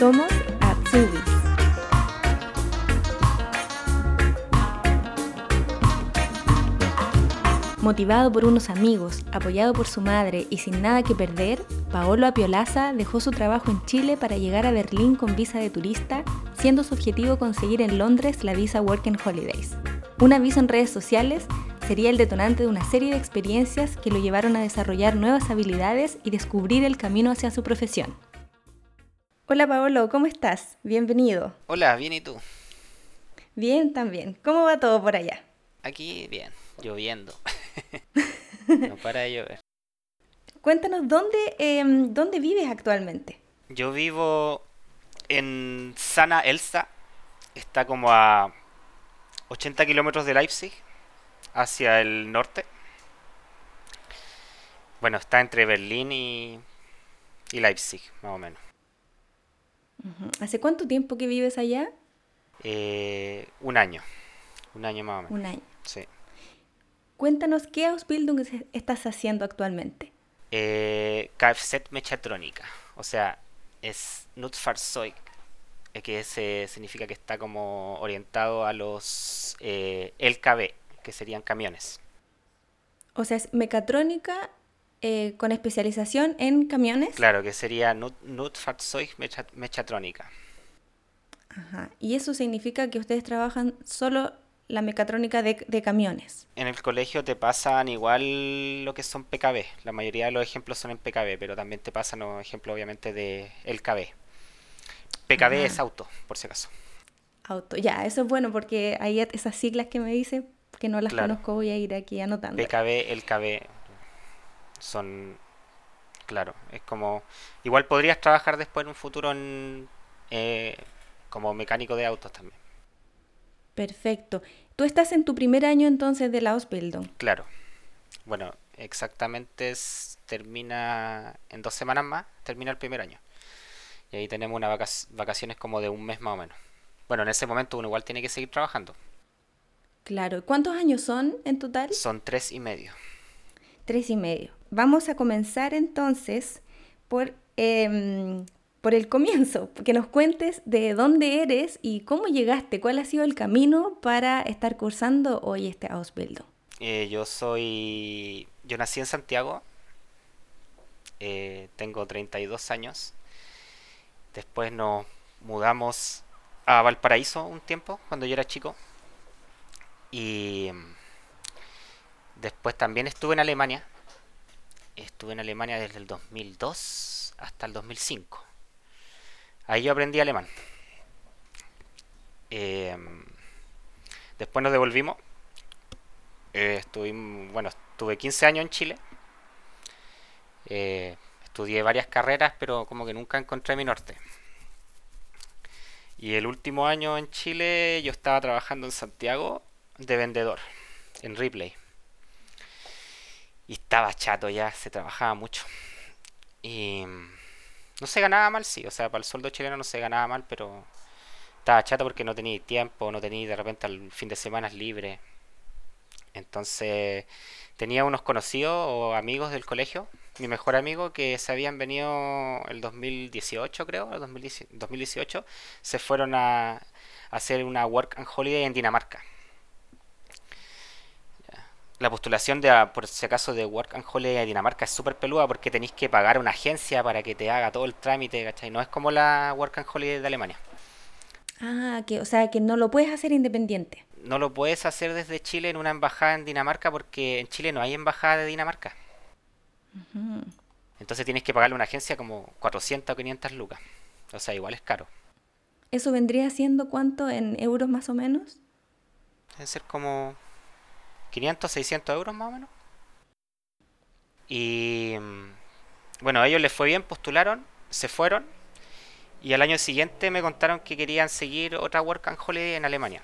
Somos Atsubis. Motivado por unos amigos, apoyado por su madre y sin nada que perder, Paolo Apiolaza dejó su trabajo en Chile para llegar a Berlín con visa de turista, siendo su objetivo conseguir en Londres la visa Working Holidays. Un aviso en redes sociales sería el detonante de una serie de experiencias que lo llevaron a desarrollar nuevas habilidades y descubrir el camino hacia su profesión. Hola Paolo, ¿cómo estás? Bienvenido. Hola, bien y tú. Bien también. ¿Cómo va todo por allá? Aquí bien, lloviendo. no para de llover. Cuéntanos, ¿dónde, em, ¿dónde vives actualmente? Yo vivo en Sana Elsa. Está como a 80 kilómetros de Leipzig, hacia el norte. Bueno, está entre Berlín y, y Leipzig, más o menos. ¿Hace cuánto tiempo que vives allá? Eh, un año. Un año más o menos. Un año. Sí. Cuéntanos, ¿qué Ausbildung es- estás haciendo actualmente? Eh, Kfz Mechatronica. O sea, es Nutfahrzeug, eh, que se, significa que está como orientado a los eh, LKW, que serían camiones. O sea, es mecatrónica eh, con especialización en camiones. Claro, que sería Nut, Nutfahrzeug Mecha- Mechatronica. Ajá. Y eso significa que ustedes trabajan solo la mecatrónica de, de camiones. En el colegio te pasan igual lo que son PKB. La mayoría de los ejemplos son en PKB, pero también te pasan los ejemplos obviamente de LKB. PKB Ajá. es auto, por si acaso. Auto. Ya, eso es bueno porque hay esas siglas que me dice que no las Claro. conozco, voy a ir aquí anotando. PKB, LKB son, claro, es como, igual podrías trabajar después en un futuro en, eh, como mecánico de autos también, Perfecto. Tú estás en tu primer año entonces de la Ausbildung. claro. Bueno, exactamente es- termina en dos semanas más, termina el primer año. Y ahí tenemos unas vacac- vacaciones como de un mes más o menos. Bueno, en ese momento uno igual tiene que seguir trabajando. Claro. ¿Cuántos años son en total? Son tres y medio. Tres y medio. Vamos a comenzar entonces por, em, por el comienzo, que nos cuentes de dónde eres y cómo llegaste, cuál ha sido el camino para estar cursando hoy este Ausbildung. Eh, yo soy. Yo nací en Santiago. eh, tengo 32 años. Después nos mudamos a Valparaíso un tiempo, cuando yo era chico. Y después también estuve en Alemania. Estuve en Alemania desde el 2002 hasta el 2005. Ahí yo aprendí alemán. Em, después nos devolvimos eh, bueno, estuve 15 años en Chile. Eh, estudié varias carreras, pero como que nunca encontré mi norte. Y el último año en Chile yo estaba trabajando en Santiago de vendedor, en Ripley. Y estaba chato ya, se trabajaba mucho. Y no se ganaba mal, sí, o sea, para el sueldo chileno no se ganaba mal, pero estaba chato porque no tenía tiempo, no tenía de repente el fin de semana libre. Entonces tenía unos conocidos o amigos del colegio, mi mejor amigo que se habían venido el 2018 creo, el 2010 2018, se fueron a hacer una work and holiday en Dinamarca. La postulación de, a- por si acaso, de Work and Holiday a Dinamarca es súper peluda porque tenéis que pagar a una agencia para que te haga todo el trámite, ¿cachai? No es como la Work and Holiday de Alemania. Ah, que, o sea, que no lo puedes hacer independiente. No lo puedes hacer desde Chile en una embajada en Dinamarca porque en Chile no hay embajada de Dinamarca. Entonces tienes que pagarle a una agencia como 400 o 500 lucas. O sea, igual es caro. ¿Eso vendría siendo cuánto en euros más o menos? Debe ser como 500, 600 euros más o menos. Y mm, bueno, a ellos les fue bien, postularon, se fueron. Y al año siguiente me contaron que querían seguir otra Work and Holiday en Alemania.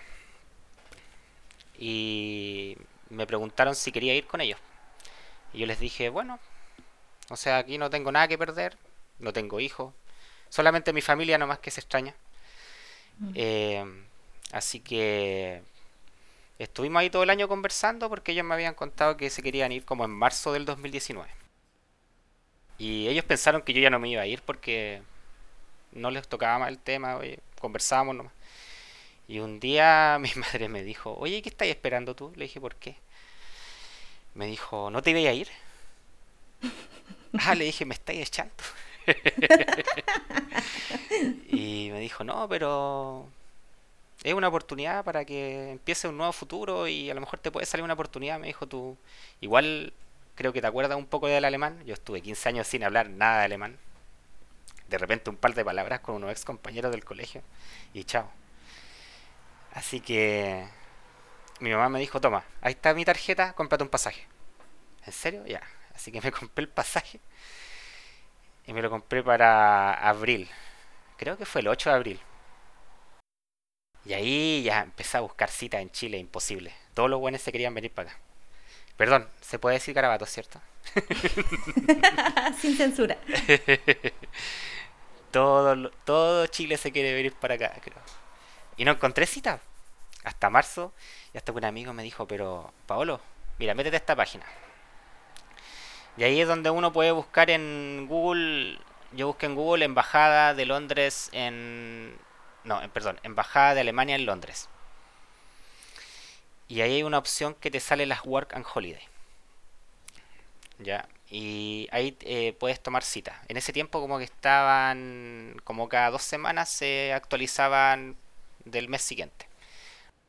Y me preguntaron si quería ir con ellos. Y yo les dije, bueno, o sea, aquí no tengo nada que perder, no tengo hijos, solamente mi familia nomás que se extraña. Eh, así que estuvimos ahí todo el año conversando porque ellos me habían contado que se querían ir como en marzo del 2019. Y ellos pensaron que yo ya no me iba a ir porque no les tocaba más el tema, oye, conversábamos nomás. Y un día mi madre me dijo, oye, ¿qué estás esperando tú? Le dije, ¿por qué? Me dijo, ¿no te iba a ir? ah, le dije, me estáis echando. y me dijo, no, pero es una oportunidad para que empiece un nuevo futuro y a lo mejor te puede salir una oportunidad, me dijo tú. Igual creo que te acuerdas un poco del alemán. Yo estuve 15 años sin hablar nada de alemán. De repente un par de palabras con unos ex compañeros del colegio y chao. Así que mi mamá me dijo, toma, ahí está mi tarjeta, cómprate un pasaje. ¿En serio? Ya. Así que me compré el pasaje y me lo compré para abril. Creo que fue el 8 de abril. Y ahí ya empecé a buscar citas en Chile, imposible. Todos los buenos se querían venir para acá. Perdón, se puede decir garabato, ¿cierto? Sin censura. todo, todo Chile se quiere venir para acá, creo. Y no encontré cita. Hasta marzo. Y hasta que un amigo me dijo, pero, Paolo, mira, métete a esta página. Y ahí es donde uno puede buscar en Google. Yo busqué en Google Embajada de Londres en. No, perdón, Embajada de Alemania en Londres. Y ahí hay una opción que te sale las Work and Holiday. Ya. Y ahí eh, puedes tomar cita. En ese tiempo como que estaban, como cada dos semanas se actualizaban del mes siguiente.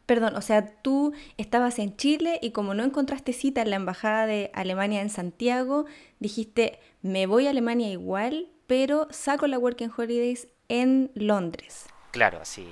Perdón, o sea, tú estabas en Chile y como no encontraste cita en la Embajada de Alemania en Santiago, dijiste, me voy a Alemania igual, pero saco la Working Holidays en Londres. Claro, sí.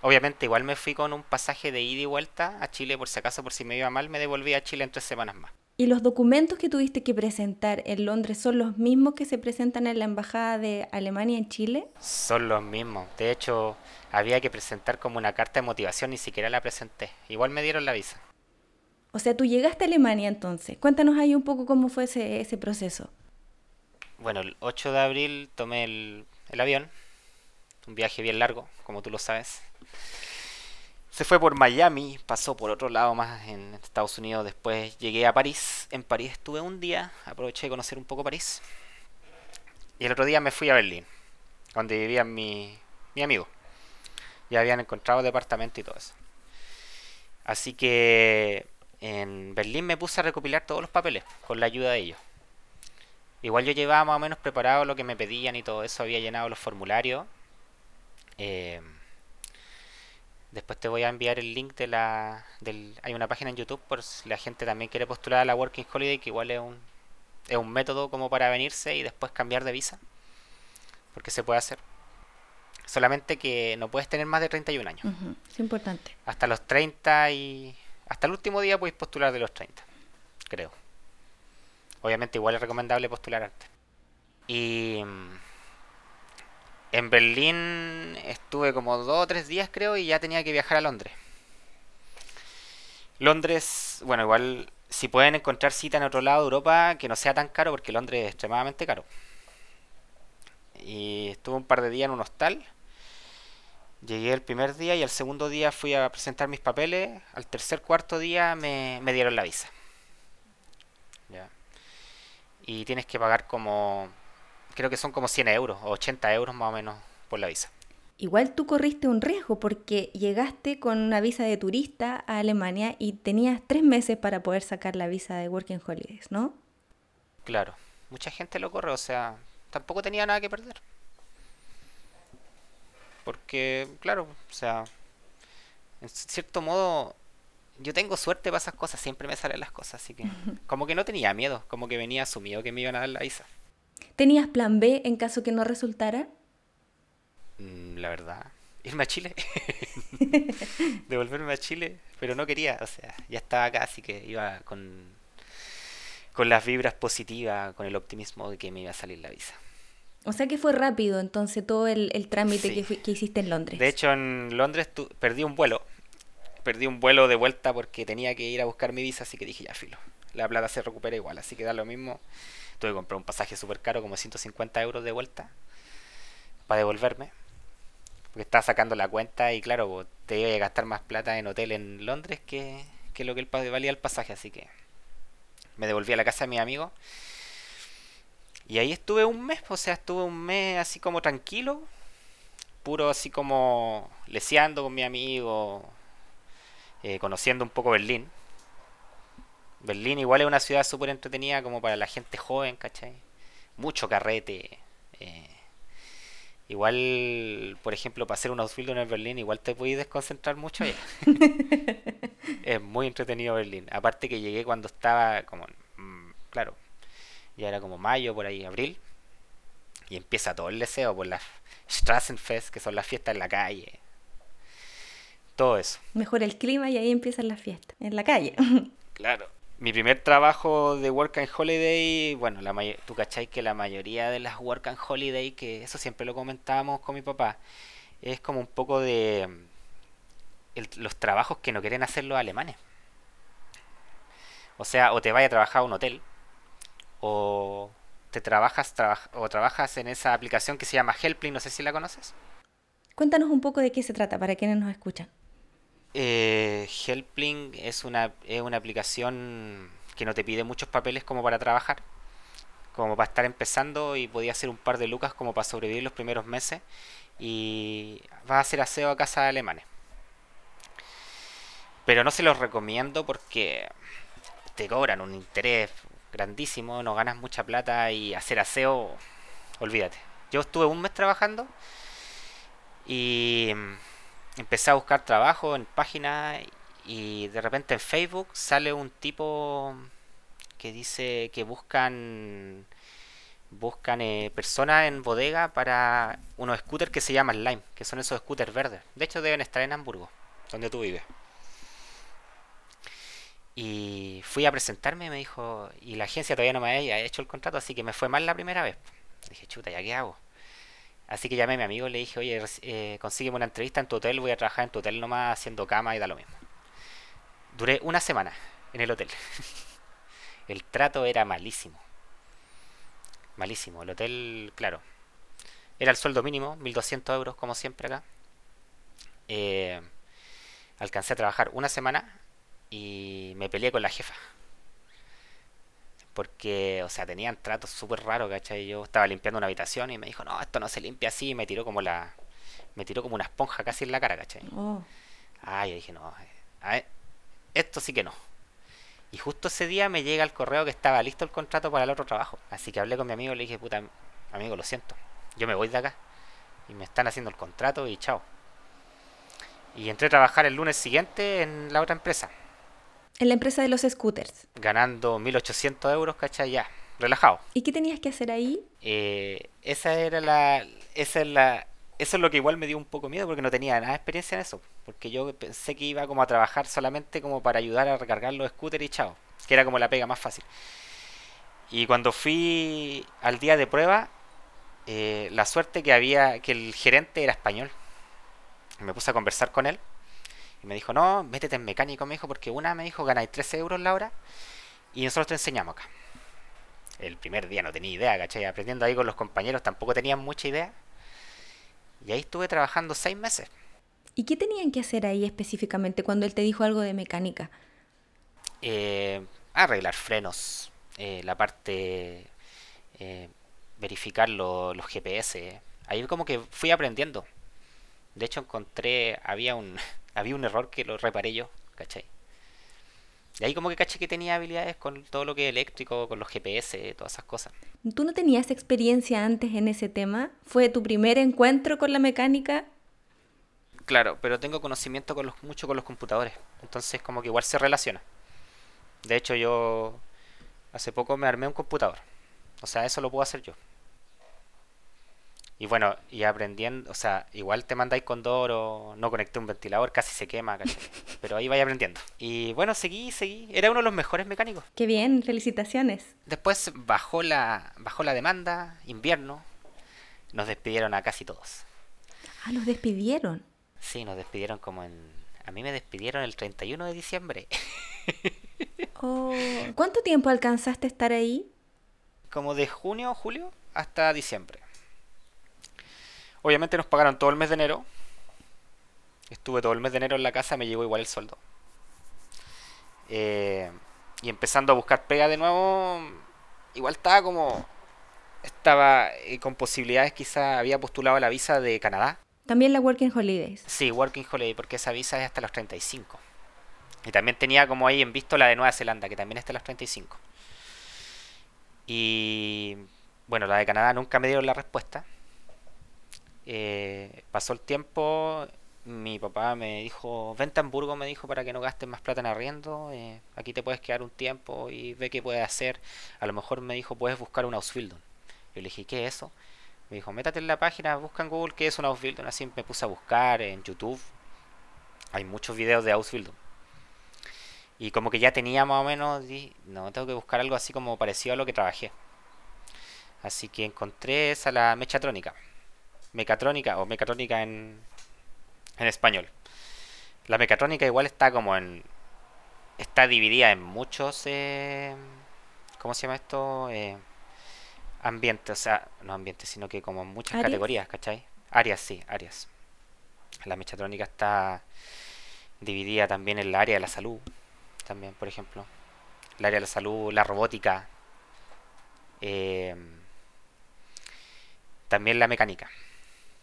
Obviamente igual me fui con un pasaje de ida y vuelta a Chile por si acaso, por si me iba mal, me devolví a Chile en tres semanas más. ¿Y los documentos que tuviste que presentar en Londres son los mismos que se presentan en la Embajada de Alemania en Chile? Son los mismos. De hecho, había que presentar como una carta de motivación, ni siquiera la presenté. Igual me dieron la visa. O sea, tú llegaste a Alemania entonces. Cuéntanos ahí un poco cómo fue ese, ese proceso. Bueno, el 8 de abril tomé el, el avión. Un viaje bien largo, como tú lo sabes. Se fue por Miami, pasó por otro lado más en Estados Unidos, después llegué a París. En París estuve un día, aproveché de conocer un poco París. Y el otro día me fui a Berlín, donde vivía mi, mi amigo. Ya habían encontrado departamento y todo eso. Así que en Berlín me puse a recopilar todos los papeles con la ayuda de ellos. Igual yo llevaba más o menos preparado lo que me pedían y todo eso, había llenado los formularios. Eh, Después te voy a enviar el link de la... Del, hay una página en YouTube por si la gente también quiere postular a la Working Holiday, que igual es un, es un método como para venirse y después cambiar de visa. Porque se puede hacer. Solamente que no puedes tener más de 31 años. Es importante. Hasta los 30 y... Hasta el último día puedes postular de los 30, creo. Obviamente igual es recomendable postular antes. Y en Berlín estuve como dos o tres días creo y ya tenía que viajar a Londres. Londres, bueno, igual si pueden encontrar cita en otro lado de Europa que no sea tan caro porque Londres es extremadamente caro. Y estuve un par de días en un hostal. Llegué el primer día y el segundo día fui a presentar mis papeles. Al tercer, cuarto día me, me dieron la visa. ¿Ya? Y tienes que pagar como creo que son como 100 euros o 80 euros más o menos por la visa. Igual tú corriste un riesgo porque llegaste con una visa de turista a Alemania y tenías tres meses para poder sacar la visa de Working Holidays, ¿no? Claro, mucha gente lo corre, o sea, tampoco tenía nada que perder. Porque, claro, o sea, en cierto modo, yo tengo suerte para esas cosas, siempre me salen las cosas, así que como que no tenía miedo, como que venía asumido que me iban a dar la visa. ¿Tenías plan B en caso que no resultara? Mm, la verdad, irme a Chile. Devolverme a Chile, pero no quería, o sea, ya estaba acá, así que iba con, con las vibras positivas, con el optimismo de que me iba a salir la visa. O sea que fue rápido entonces todo el, trámite que, que, hiciste en Londres. De hecho, en Londres perdí un vuelo. Perdí un vuelo de vuelta porque tenía que ir a buscar mi visa, así que dije ya, filo. La plata se recupera igual, así que da lo mismo. Tuve que comprar un pasaje súper caro, como 150 euros de vuelta, para devolverme. Porque estaba sacando la cuenta y claro, te iba a gastar más plata en hotel en Londres que, que lo que el, valía el pasaje. Así que me devolví a la casa de mi amigo. Y ahí estuve un mes, o sea, estuve un mes así como tranquilo. puro así como leseando con mi amigo, eh, conociendo un poco Berlín. Berlín igual es una ciudad súper entretenida como para la gente joven, ¿cachai? Mucho carrete. Eh, igual, por ejemplo, para hacer un outfield en Berlín, igual te puedes desconcentrar mucho allá. es muy entretenido Berlín. Aparte que llegué cuando estaba como, mm, claro, ya era como mayo, por ahí, abril. Y empieza todo el deseo por las Strassenfest, que son las fiestas en la calle. Todo eso. Mejor el clima y ahí empiezan las fiestas, en la calle. Claro. Mi primer trabajo de Work and Holiday, bueno, la tú cacháis que la mayoría de las Work and Holiday, que eso siempre lo comentábamos con mi papá, es como un poco de los trabajos que no quieren hacer los alemanes. O sea, o te vayas a trabajar a un hotel, o te trabajas o trabajas en esa aplicación que se llama Helpling, no sé si la conoces. Cuéntanos un poco de qué se trata para quienes nos escuchan. Eh, Helpling es una, es una aplicación que no te pide muchos papeles como para trabajar, como para estar empezando y podía hacer un par de lucas como para sobrevivir los primeros meses y vas a hacer aseo a casa de alemanes. Pero no se los recomiendo porque te cobran un interés grandísimo, no ganas mucha plata y hacer aseo, olvídate. Yo estuve un mes trabajando y empecé a buscar trabajo en páginas y de repente en Facebook sale un tipo que dice que buscan buscan eh, personas en bodega para unos scooters que se llaman Lime, que son esos scooters verdes. De hecho deben estar en Hamburgo, donde tú vives. Y fui a presentarme y me dijo, y la agencia todavía no me había hecho el contrato, así que me fue mal la primera vez. Dije, chuta, ¿ya qué hago? Así que llamé a mi amigo y le dije, oye, eh, consígueme una entrevista en tu hotel, voy a trabajar en tu hotel nomás haciendo cama y da lo mismo. Duré una semana en el hotel. el trato era malísimo. Malísimo. El hotel, claro. Era el sueldo mínimo, 1200 euros como siempre acá. Eh, alcancé a trabajar una semana y me peleé con la jefa. Porque, o sea, tenían tratos súper raros, ¿cachai? Yo estaba limpiando una habitación y me dijo, no, esto no se limpia así. Y me tiró como la. Me tiró como una esponja casi en la cara, ¿cachai? Oh. Ah, yo dije, no, eh, esto sí que no. Y justo ese día me llega el correo que estaba listo el contrato para el otro trabajo. Así que hablé con mi amigo y le dije, puta, amigo, lo siento. Yo me voy de acá. Y me están haciendo el contrato y chao. Y entré a trabajar el lunes siguiente en la otra empresa. En la empresa de los scooters. Ganando 1800 euros, ¿cachai? Ya, relajado. ¿Y qué tenías que hacer ahí? Eh, esa era la. Esa es la. Eso es lo que igual me dio un poco miedo porque no tenía nada de experiencia en eso. Porque yo pensé que iba como a trabajar solamente como para ayudar a recargar los scooters y chao. Que era como la pega más fácil. Y cuando fui al día de prueba, eh, la suerte que había, que el gerente era español. Me puse a conversar con él me dijo, no, métete en mecánico, me dijo, porque una me dijo, ganáis 13 euros la hora y nosotros te enseñamos acá. El primer día no tenía idea, ¿cachai? Aprendiendo ahí con los compañeros tampoco tenían mucha idea. Y ahí estuve trabajando seis meses. ¿Y qué tenían que hacer ahí específicamente cuando él te dijo algo de mecánica? Eh, arreglar frenos, eh, la parte, eh, verificar los GPS. Ahí como que fui aprendiendo. De hecho encontré, había un, había un error que lo reparé yo, ¿cachai? Y ahí como que caché que tenía habilidades con todo lo que es eléctrico, con los GPS, todas esas cosas. ¿Tú no tenías experiencia antes en ese tema? ¿Fue tu primer encuentro con la mecánica? Claro, pero tengo conocimiento con los, mucho con los computadores. Entonces como que igual se relaciona. De hecho yo hace poco me armé un computador. O sea, eso lo puedo hacer yo. Y bueno, y aprendiendo, o sea, igual te mandáis con o no conecté un ventilador, casi se quema, pero ahí vais aprendiendo. Y bueno, seguí, seguí. Era uno de los mejores mecánicos. Qué bien, felicitaciones. Después bajó la, bajó la demanda, invierno, nos despidieron a casi todos. Ah, los despidieron. Sí, nos despidieron como en... A mí me despidieron el 31 de diciembre. oh, ¿Cuánto tiempo alcanzaste a estar ahí? Como de junio, julio hasta diciembre. Obviamente nos pagaron todo el mes de enero. Estuve todo el mes de enero en la casa, me llegó igual el sueldo. Eh, y empezando a buscar pega de nuevo, igual estaba como... Estaba eh, con posibilidades, quizá había postulado la visa de Canadá. También la Working Holidays. Sí, Working Holiday, porque esa visa es hasta los 35. Y también tenía como ahí en visto la de Nueva Zelanda, que también está a los 35. Y bueno, la de Canadá nunca me dieron la respuesta. Eh, pasó el tiempo, mi papá me dijo, vente a Hamburgo, me dijo, para que no gastes más plata en arriendo, eh, aquí te puedes quedar un tiempo y ve qué puedes hacer. A lo mejor me dijo, puedes buscar un Ausbildung. Yo le dije, ¿qué es eso? Me dijo, métate en la página, busca en Google qué es un Ausbildung. Así me puse a buscar en YouTube. Hay muchos videos de Ausbildung. Y como que ya tenía más o menos, no, tengo que buscar algo así como parecido a lo que trabajé. Así que encontré esa la mechatrónica. Mecatrónica o mecatrónica en, en español. La mecatrónica igual está como en... Está dividida en muchos... Eh, ¿Cómo se llama esto? Eh, ambientes, o sea, no ambientes, sino que como en muchas categorías, ¿cachai? Áreas, sí, áreas. La mechatrónica está dividida también en el área de la salud, también, por ejemplo. El área de la salud, la robótica. Eh, también la mecánica.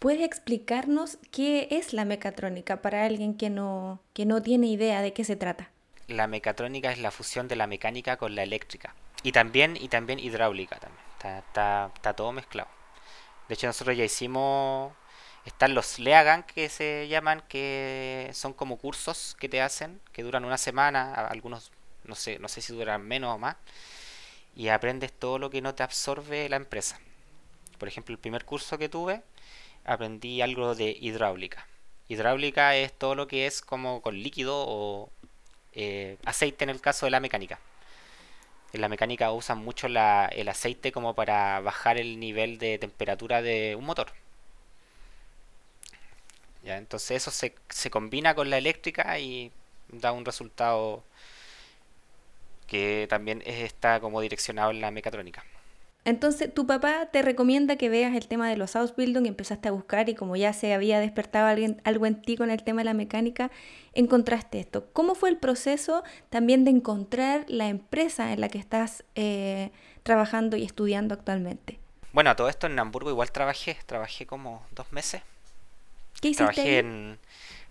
¿Puedes explicarnos qué es la mecatrónica para alguien que no, que no tiene idea de qué se trata? La mecatrónica es la fusión de la mecánica con la eléctrica. Y también, y también hidráulica también. Está, está, todo mezclado. De hecho, nosotros ya hicimos están los Leagan que se llaman, que son como cursos que te hacen, que duran una semana, algunos no sé, no sé si duran menos o más, y aprendes todo lo que no te absorbe la empresa. Por ejemplo, el primer curso que tuve, aprendí algo de hidráulica. Hidráulica es todo lo que es como con líquido o eh, aceite en el caso de la mecánica. En la mecánica usan mucho el aceite como para bajar el nivel de temperatura de un motor. Entonces eso se, se combina con la eléctrica y da un resultado que también está como direccionado en la mecatrónica. Entonces, tu papá te recomienda que veas el tema de los Ausbildung y empezaste a buscar y como ya se había despertado alguien, algo en ti con el tema de la mecánica, encontraste esto. ¿Cómo fue el proceso también de encontrar la empresa en la que estás eh, trabajando y estudiando actualmente? Bueno, todo esto en Hamburgo igual trabajé, trabajé como dos meses ¿Qué hiciste trabajé en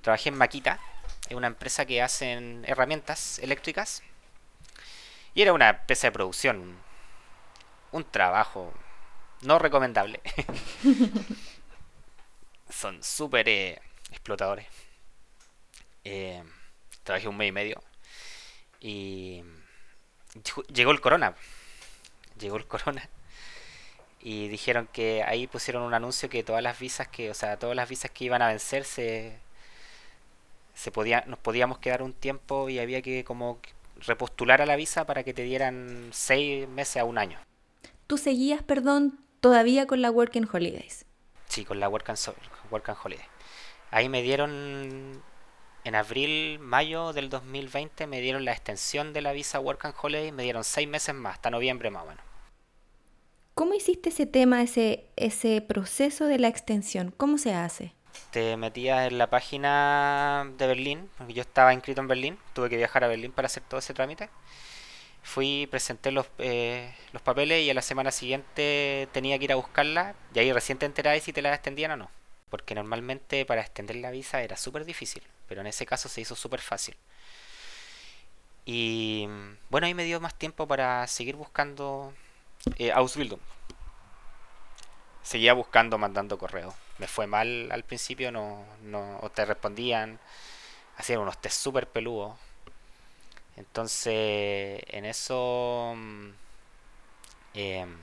trabajé en Maquita, en una empresa que hacen herramientas eléctricas. Y era una empresa de producción. Un trabajo no recomendable. Son súper eh, explotadores. Eh, trabajé un mes y medio. Y llegó el corona. Llegó el corona y dijeron que ahí pusieron un anuncio que todas las visas que, o sea, todas las visas que iban a vencerse se podía, nos podíamos quedar un tiempo y había que como repostular a la visa para que te dieran seis meses a un año. ¿Tú seguías, perdón, todavía con la Working Holidays? Sí, con la Work and, Work and Holiday. Ahí me dieron, en abril, mayo del 2020, me dieron la extensión de la visa Work and Holiday, me dieron seis meses más, hasta noviembre más o menos. ¿Cómo hiciste ese tema, ese, ese proceso de la extensión? ¿Cómo se hace? Te metías en la página de Berlín, porque yo estaba inscrito en Berlín, tuve que viajar a Berlín para hacer todo ese trámite. Fui, presenté los, eh, los papeles y a la semana siguiente tenía que ir a buscarla y ahí recién te enterabas si te la extendían o no. Porque normalmente para extender la visa era súper difícil, pero en ese caso se hizo súper fácil. Y bueno, ahí me dio más tiempo para seguir buscando eh, Ausbildung. Seguía buscando, mandando correos. Me fue mal al principio, no, no te respondían. Hacían unos test súper peludos. Entonces, en eso... Em,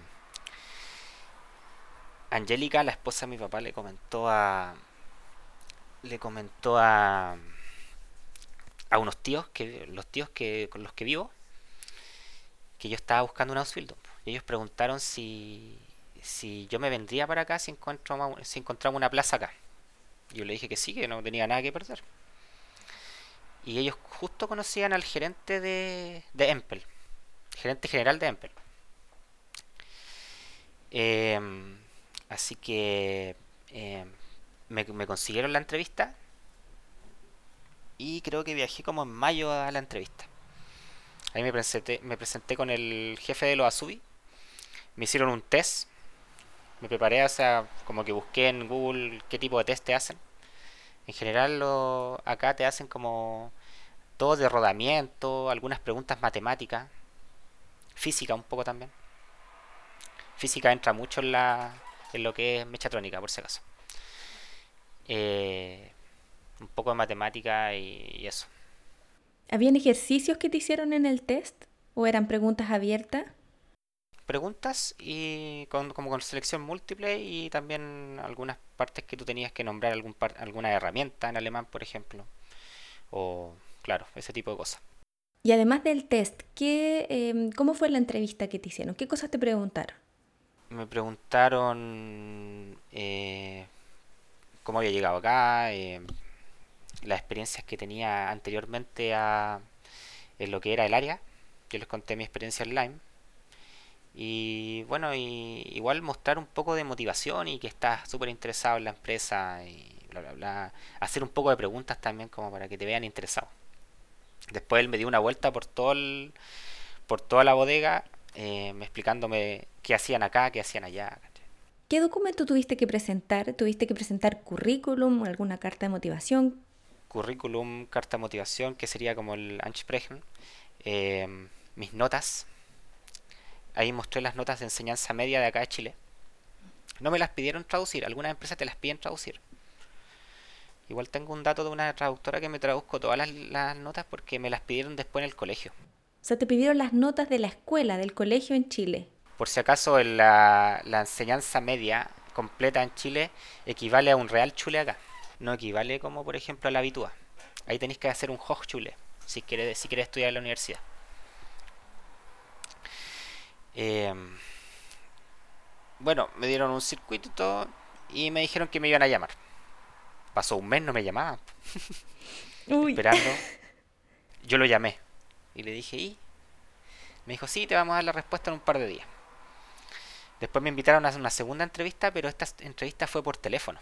Angélica, la esposa de mi papá, le comentó a... Le comentó a... A unos tíos, que los tíos que con los que vivo, que yo estaba buscando un Ausbildung. Y ellos preguntaron si, si yo me vendría para acá si, encuentro, si encontramos una plaza acá. Yo le dije que sí, que no tenía nada que perder. Y ellos justo conocían al gerente de, de Empel, gerente general de Empel. Em, así que em, me, consiguieron la entrevista y creo que viajé como en mayo a la entrevista. Ahí me presenté, me presenté con el jefe de los Asubi me hicieron un test Me preparé, o sea, como que busqué en Google qué tipo de test te hacen. En general lo, acá te hacen como todo de rodamiento, algunas preguntas matemáticas, física un poco también. Física entra mucho en, la, en lo que es mechatrónica, por si acaso. Eh, un poco de matemática y, eso. ¿Habían ejercicios que te hicieron en el test? ¿O eran preguntas abiertas? Preguntas y con, como con selección múltiple y también algunas partes que tú tenías que nombrar algún alguna herramienta en alemán, por ejemplo. O, claro, ese tipo de cosas. Y además del test, ¿qué, em, ¿cómo fue la entrevista que te hicieron? ¿Qué cosas te preguntaron? Me preguntaron eh, cómo había llegado acá, eh, las experiencias que tenía anteriormente a, en lo que era el área. Yo les conté mi experiencia en Lime. Y bueno, y, igual mostrar un poco de motivación y que estás súper interesado en la empresa y bla, bla, bla. Hacer un poco de preguntas también como para que te vean interesado. Después él me dio una vuelta por todo por toda la bodega, eh, explicándome qué hacían acá, qué hacían allá. ¿Qué documento tuviste que presentar? ¿Tuviste que presentar currículum, alguna carta de motivación? Currículum, carta de motivación, que sería como el Ansprechen. Eh, mis notas. Ahí mostré las notas de enseñanza media de acá de Chile. No me las pidieron traducir, algunas empresas te las piden traducir. Igual tengo un dato de una traductora que me traduzco todas las, las notas porque me las pidieron después en el colegio. O sea, te pidieron las notas de la escuela, del colegio en Chile. Por si acaso la, la enseñanza media completa en Chile equivale a un real chule acá. No equivale como por ejemplo a la habitúa. Ahí tenéis que hacer un Hochschule si quieres, si quieres estudiar en la universidad. Em, bueno, me dieron un circuito y todo y me dijeron que me iban a llamar. Pasó un mes, no me llamaban. Esperando. Yo lo llamé y le dije, ¿y? Me dijo, sí, te vamos a dar la respuesta en un par de días. Después me invitaron a hacer una segunda entrevista, pero esta entrevista fue por teléfono.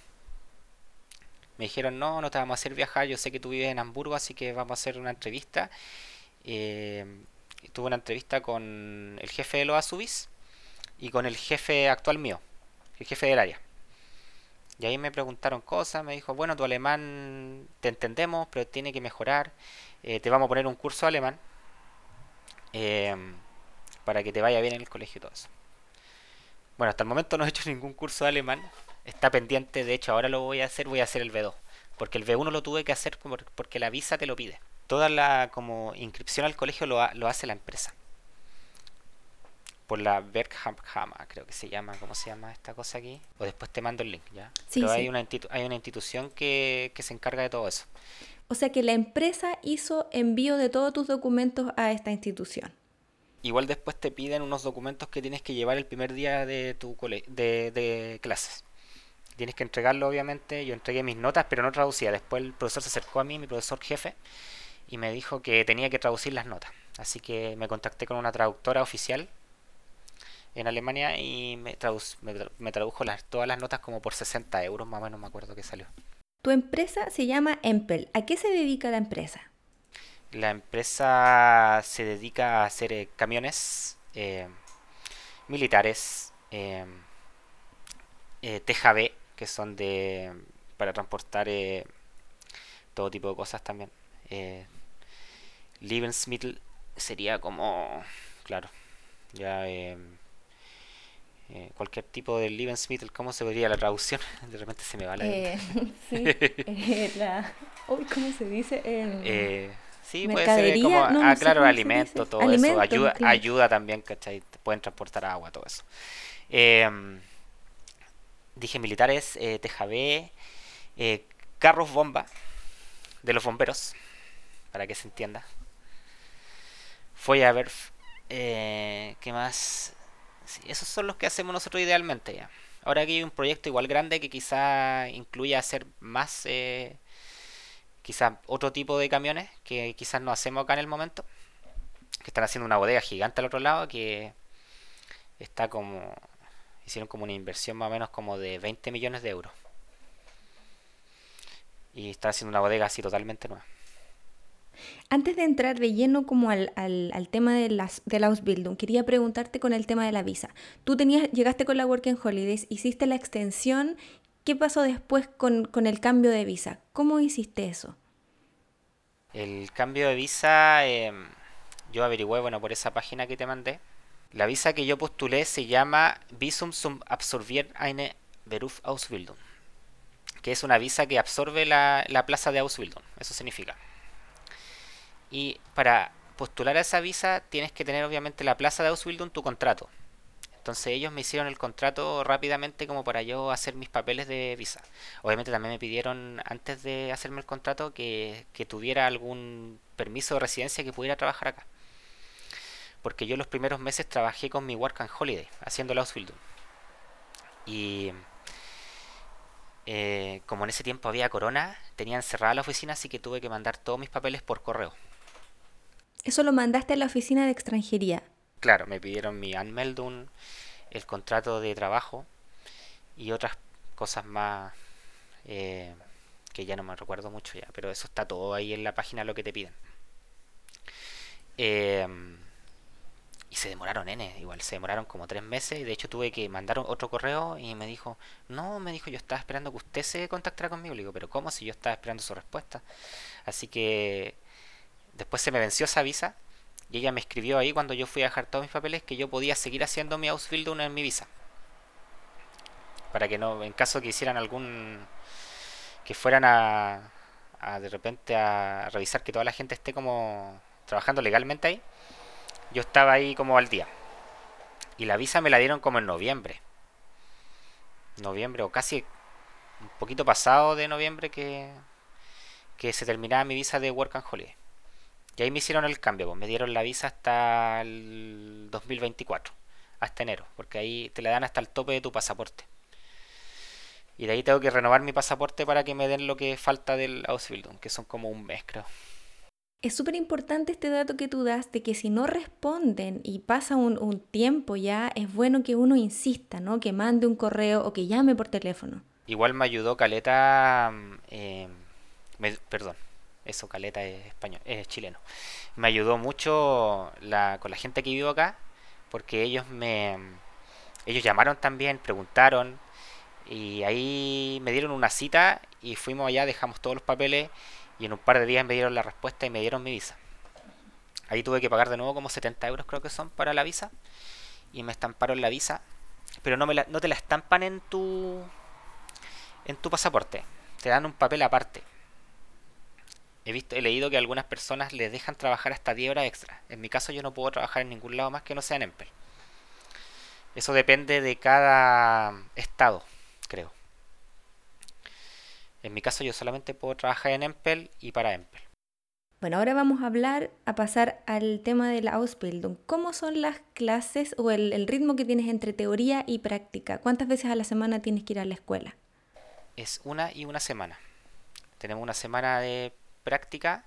Me dijeron, no, no te vamos a hacer viajar, yo sé que tú vives en Hamburgo, así que vamos a hacer una entrevista. Eh, tuve una entrevista con el jefe de los Asubis y con el jefe actual mío, el jefe del área. Y ahí me preguntaron cosas, me dijo, bueno, tu alemán te entendemos, pero tiene que mejorar. Eh, te vamos a poner un curso alemán eh, para que te vaya bien en el colegio y todo eso. Bueno, hasta el momento no he hecho ningún curso de alemán. Está pendiente, de hecho ahora lo voy a hacer, voy a hacer el B2. Porque el B1 lo tuve que hacer porque la visa te lo pide. Toda la como inscripción al colegio lo, lo hace la empresa. Por la Berghammer, creo que se llama, ¿cómo se llama esta cosa aquí? O después te mando el link, ¿ya? Sí, Pero Hay, una hay una institución que, que se encarga de todo eso. O sea que la empresa hizo envío de todos tus documentos a esta institución. Igual después te piden unos documentos que tienes que llevar el primer día de tu de, de clases. Tienes que entregarlo, obviamente. Yo entregué mis notas, pero no traducía. Después el profesor se acercó a mí, mi profesor jefe, y me dijo que tenía que traducir las notas. Así que me contacté con una traductora oficial en Alemania y me, me, tradujo las, todas las notas como por 60 euros, más o menos me acuerdo que salió. Tu empresa se llama Empel. ¿A qué se dedica la empresa? La empresa se dedica a hacer eh, camiones eh, militares, eh, TJB, que son de para transportar todo tipo de cosas también. Lebensmittel sería como, claro, ya cualquier tipo de Lebensmittel, ¿cómo se vería la traducción? De repente se me va la... sí, la... ¿Cómo se dice? Sí, puede ser como, ah, claro, alimento, todo eso, ayuda, ayuda también, ¿cachai? Pueden transportar agua, todo eso. Em, dije militares, eh, TJB, eh, carros bomba de los bomberos, para que se entienda. Fue a ver, eh, ¿qué más? esos son los que hacemos nosotros idealmente ya. Ahora aquí hay un proyecto igual grande que quizá incluya hacer más... Eh, quizás otro tipo de camiones que quizás no hacemos acá en el momento, que están haciendo una bodega gigante al otro lado que está como hicieron como una inversión más o menos como de 20 millones de euros. Y están haciendo una bodega así totalmente nueva. Antes de entrar de lleno como al, tema de las, Ausbildung, quería preguntarte con el tema de la visa. Tú tenías, llegaste con la Working Holidays, hiciste la extensión, ¿qué pasó después con, el cambio de visa? ¿Cómo hiciste eso? El cambio de visa, em, yo averigüé, bueno, por esa página que te mandé. La visa que yo postulé se llama Visum zum Absorbieren eine Beruf Ausbildung, que es una visa que absorbe la, la plaza de Ausbildung, eso significa. Y para postular a esa visa tienes que tener obviamente la plaza de Ausbildung tu contrato. Entonces ellos me hicieron el contrato rápidamente como para yo hacer mis papeles de visa. Obviamente también me pidieron antes de hacerme el contrato que, tuviera algún permiso de residencia que pudiera trabajar acá. Porque yo los primeros meses trabajé con mi Work and Holiday, haciendo la Ausbildung. Y eh, como en ese tiempo había corona, tenía encerrada la oficina, así que tuve que mandar todos mis papeles por correo. Eso lo mandaste a la oficina de extranjería. Claro, me pidieron mi Anmeldung, el contrato de trabajo y otras cosas más eh, que ya no me recuerdo mucho ya, pero eso está todo ahí en la página lo que te piden. Em, y se demoraron, N, igual se demoraron como tres meses de hecho tuve que mandar otro correo y me dijo, no, me dijo, yo estaba esperando que usted se contactara conmigo. Le digo, pero ¿cómo si yo estaba esperando su respuesta? Así que Después se me venció esa visa y ella me escribió ahí cuando yo fui a dejar todos mis papeles que yo podía seguir haciendo mi Ausbildung en mi visa. Para que no, en caso que hicieran algún. que fueran a, de repente a revisar que toda la gente esté como trabajando legalmente ahí, yo estaba ahí como al día. Y la visa me la dieron como en noviembre. Noviembre o casi un poquito pasado de noviembre que, que se terminaba mi visa de Work and Holiday. Y ahí me hicieron el cambio, pues me dieron la visa hasta el 2024, hasta enero, porque ahí te la dan hasta el tope de tu pasaporte. Y de ahí tengo que renovar mi pasaporte para que me den lo que falta del Ausbildung, que son como un mes, creo. Es súper importante este dato que tú das de que si no responden y pasa un, tiempo ya, es bueno que uno insista, ¿no? Que mande un correo o que llame por teléfono. Igual me ayudó Caleta, mm, eh, perdón, eso Caleta es español, es chileno. Me ayudó mucho con la gente que vivo acá, porque ellos me ellos llamaron también, preguntaron y ahí me dieron una cita y fuimos allá, dejamos todos los papeles y en un par de días me dieron la respuesta y me dieron mi visa. Ahí tuve que pagar de nuevo como 70 euros creo que son para la visa y me estamparon la visa, pero no, me no te la estampan en tu en tu pasaporte, te dan un papel aparte he visto, he leído que algunas personas les dejan trabajar hasta 10 horas extra. En mi caso yo no puedo trabajar en ningún lado más que no sea en Empel. Eso depende de cada estado, creo. En mi caso yo solamente puedo trabajar en Empel y para Empel. Bueno, ahora vamos a hablar, a pasar al tema de la Ausbildung. ¿Cómo son las clases o el, el ritmo que tienes entre teoría y práctica? ¿Cuántas veces a la semana tienes que ir a la escuela? Es una y una semana. Tenemos una semana de práctica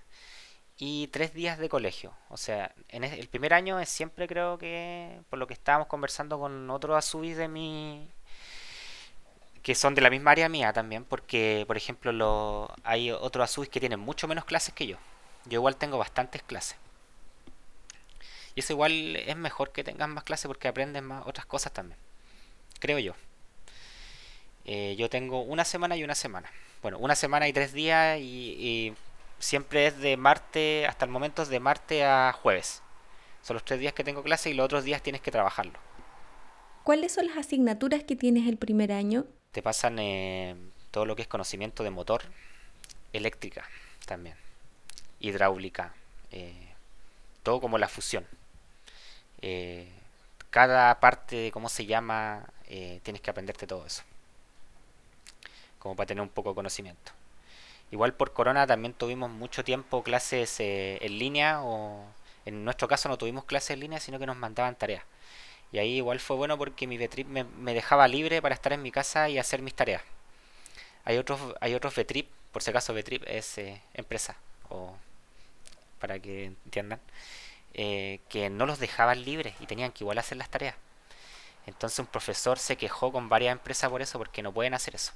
y tres días de colegio. O sea, en el primer año es siempre creo que, por lo que estábamos conversando con otros azubis de mi que son de la misma área mía también, porque por ejemplo lo, hay otros azubis que tienen mucho menos clases que yo. Yo igual tengo bastantes clases. Y eso igual es mejor que tengas más clases porque aprendes más otras cosas también. Creo yo. Eh, yo tengo una semana y una semana. Bueno, una semana y tres días y siempre es de martes, hasta el momento es de martes a jueves. Son los tres días que tengo clase y los otros días tienes que trabajarlo. ¿Cuáles son las asignaturas que tienes el primer año? Te pasan eh, todo lo que es conocimiento de motor, eléctrica también, hidráulica, eh, todo como la fusión. Eh, cada parte de cómo se llama, tienes que aprenderte todo eso, como para tener un poco de conocimiento. Igual por corona también tuvimos mucho tiempo clases eh, en línea o en nuestro caso no tuvimos clases en línea sino que nos mandaban tareas. Y ahí igual fue bueno porque mi Betrip me, dejaba libre para estar en mi casa y hacer mis tareas. Hay otros, hay otros Betrip, por si acaso Betrip es eh, empresa, o para que entiendan, eh, que no los dejaban libres y tenían que igual hacer las tareas. Entonces un profesor se quejó con varias empresas por eso, porque no pueden hacer eso.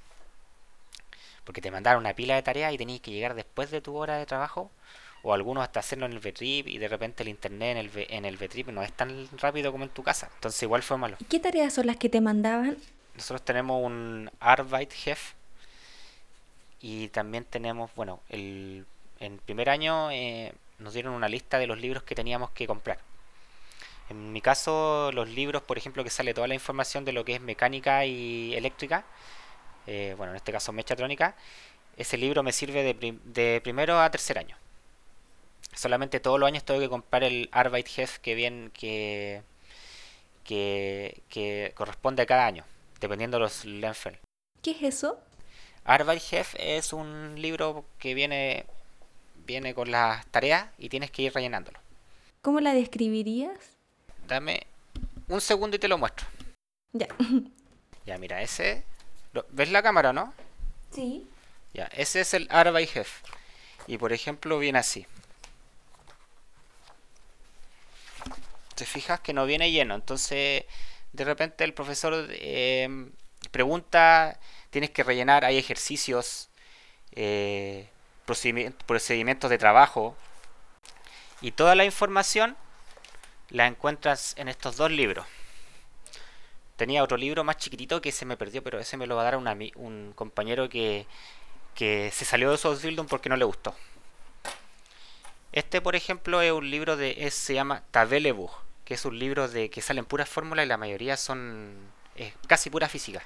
Porque te mandaron una pila de tareas y tenías que llegar después de tu hora de trabajo o algunos hasta hacerlo en el Betrip y de repente el internet en el, en el Betrip no es tan rápido como en tu casa. Entonces igual fue malo. ¿Y qué tareas son las que te mandaban? Nosotros tenemos un Arbeitshef y también tenemos, bueno, el, en primer año eh, nos dieron una lista de los libros que teníamos que comprar. En mi caso, los libros, por ejemplo, que sale toda la información de lo que es mecánica y eléctrica, eh, bueno, en este caso mechatrónica, ese libro me sirve de, de, primero a tercer año. Solamente todos los años tengo que comprar el Arbeitsheft que bien que, que, que corresponde a cada año, dependiendo de los Lenfeld. ¿Qué es eso? Arbeitsheft es un libro que viene viene con las tareas y tienes que ir rellenándolo. ¿Cómo la describirías? Dame un segundo y te lo muestro. Ya. Ya, mira, ese. ¿Ves la cámara, no? Sí. Ya, ese es el Arbeitsheft. Y por ejemplo, viene así. Te fijas que no viene lleno. Entonces, de repente el profesor eh, pregunta, tienes que rellenar, hay ejercicios. Eh, procedimientos de trabajo. Y toda la información la encuentras en estos dos libros. Tenía otro libro más chiquitito que se me perdió, pero ese me lo va a dar un compañero que, que se salió de Soulsbildung porque no le gustó. Este, por ejemplo, es un libro de. se llama Tabelebuch, que es un libro de que salen puras fórmulas y la mayoría son casi pura física.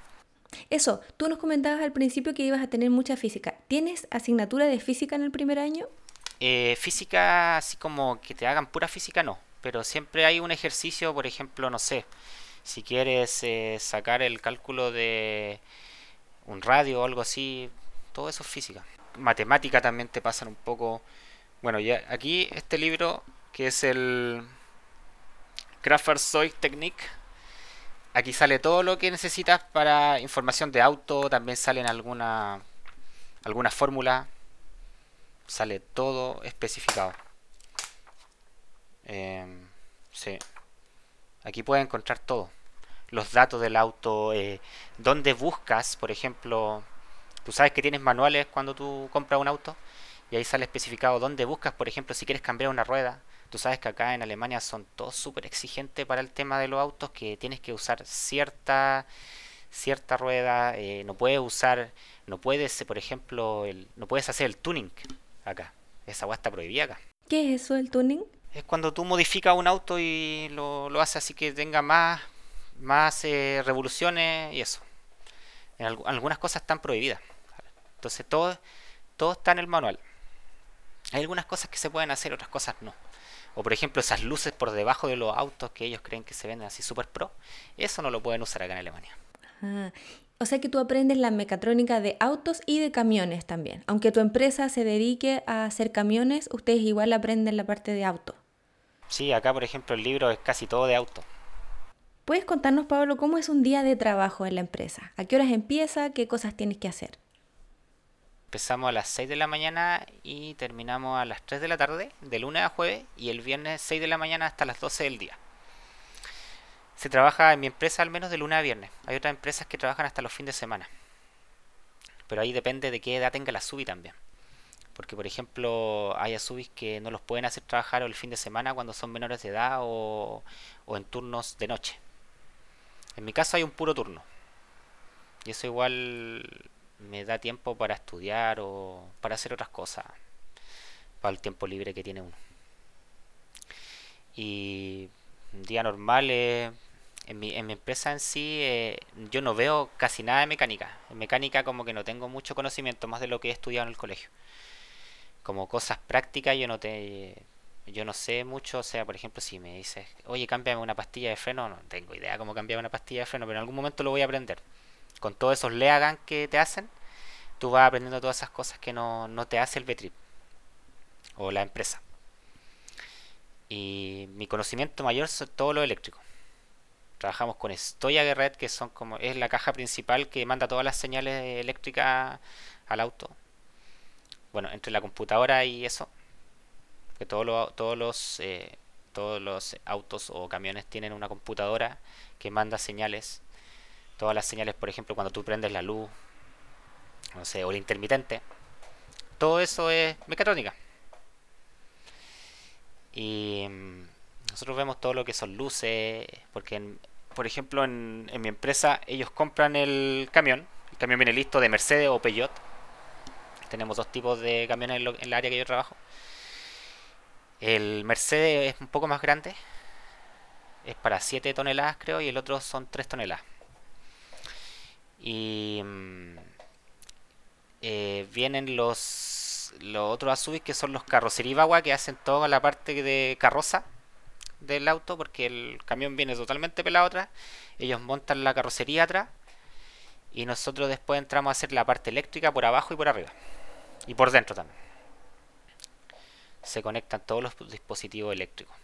Eso, tú nos comentabas al principio que ibas a tener mucha física. ¿Tienes asignatura de física en el primer año? Eh, física, así como que te hagan pura física, no. Pero siempre hay un ejercicio, por ejemplo, no sé, si quieres eh, sacar el cálculo de un radio o algo así, todo eso es física. Matemática también te pasan un poco. Bueno, ya aquí este libro que es el Kraftwerkzeug Technique Aquí sale todo lo que necesitas para información de auto, también salen alguna alguna fórmula, sale todo especificado. Em, sí. Aquí puedes encontrar todo. Los datos del auto, eh, dónde buscas, por ejemplo, tú sabes que tienes manuales cuando tú compras un auto y ahí sale especificado dónde buscas, por ejemplo, si quieres cambiar una rueda, Tú sabes que acá en Alemania son todos súper exigentes para el tema de los autos, que tienes que usar cierta cierta rueda, eh, no puedes usar, no puedes, por ejemplo, el, no puedes hacer el tuning acá. Esa agua está prohibida acá. ¿Qué es eso, el tuning? Es cuando tú modificas un auto y lo, lo haces así que tenga más, más eh, revoluciones y eso. En algunas cosas están prohibidas. Entonces todo, todo está en el manual. Hay algunas cosas que se pueden hacer, otras cosas no. O por ejemplo esas luces por debajo de los autos que ellos creen que se venden así super pro. Eso no lo pueden usar acá en Alemania. Ah, o sea que tú aprendes la mecatrónica de autos y de camiones también. Aunque tu empresa se dedique a hacer camiones, ustedes igual aprenden la parte de auto. Sí, acá por ejemplo el libro es casi todo de auto. ¿Puedes contarnos, Pablo, cómo es un día de trabajo en la empresa? ¿A qué horas empieza? ¿Qué cosas tienes que hacer? Empezamos a las 6 de la mañana y terminamos a las 3 de la tarde, de lunes a jueves, y el viernes 6 de la mañana hasta las 12 del día. Se trabaja en mi empresa al menos de lunes a viernes. Hay otras empresas que trabajan hasta los fines de semana. Pero ahí depende de qué edad tenga la SUBI también. Porque, por ejemplo, hay subis que no los pueden hacer trabajar el fin de semana cuando son menores de edad o, en turnos de noche. En mi caso hay un puro turno. Y eso igual me da tiempo para estudiar o para hacer otras cosas, para el tiempo libre que tiene uno. Y un día normal, en, mi, en mi empresa en sí, eh, yo no veo casi nada de mecánica. En mecánica como que no tengo mucho conocimiento, más de lo que he estudiado en el colegio. Como cosas prácticas yo no te... Yo no sé mucho, o sea, por ejemplo, si me dices, oye, cámbiame una pastilla de freno, no tengo idea cómo cambiar una pastilla de freno, pero en algún momento lo voy a aprender con todos esos leagan que te hacen, tú vas aprendiendo todas esas cosas que no, te hace el Betrip o la empresa. Y mi conocimiento mayor es todo lo eléctrico. Trabajamos con Stoya Red, que son como es la caja principal que manda todas las señales eléctricas al auto. Bueno, entre la computadora y eso, que todos todos los eh, todos los autos o camiones tienen una computadora que manda señales todas las señales, por ejemplo, cuando tú prendes la luz, no sé, o el intermitente, todo eso es mecatrónica. Y mm, nosotros vemos todo lo que son luces, porque por ejemplo en, mi empresa ellos compran el camión, el camión viene listo de Mercedes o Peugeot. Tenemos dos tipos de camiones en, en el área que yo trabajo. El Mercedes es un poco más grande, es para 7 toneladas creo, y el otro son 3 toneladas. Y mm, eh, vienen los, los otros Azubis que son los carroceribagua que hacen toda la parte de carroza del auto porque el camión viene totalmente pelado atrás. Ellos montan la carrocería atrás y nosotros después entramos a hacer la parte eléctrica por abajo y por arriba. Y por dentro también. Se conectan todos los dispositivos eléctricos.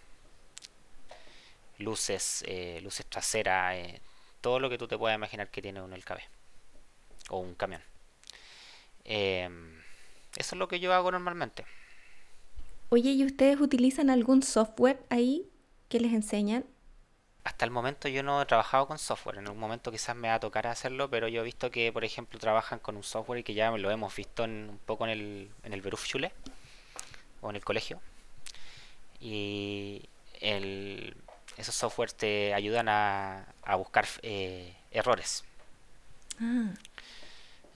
Luces, eh, luces traseras, eh, todo lo que tú te puedas imaginar que tiene un LKB o un camión. Em, eso es lo que yo hago normalmente. Oye, ¿y ustedes utilizan algún software ahí que les enseñan? Hasta el momento yo no he trabajado con software. En algún momento quizás me va a tocar hacerlo, pero yo he visto que, por ejemplo, trabajan con un software y que ya lo hemos visto un poco en el, en el Berufschule o en el colegio. Y el, esos softwares te ayudan a, buscar eh, errores. Ah.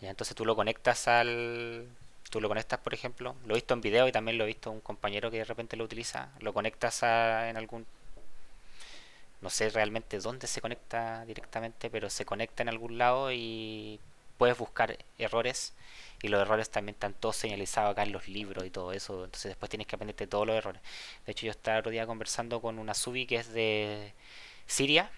entonces tú lo conectas al... Tú lo conectas, por ejemplo, lo he visto en video y también lo he visto un compañero que de repente lo utiliza. Lo conectas en algún... No sé realmente dónde se conecta directamente, pero se conecta en algún lado y puedes buscar errores y los errores también están todos señalizados acá en los libros y todo eso. Entonces después tienes que aprenderte todos los errores. De hecho, yo estaba otro día conversando con una subi que es de Siria,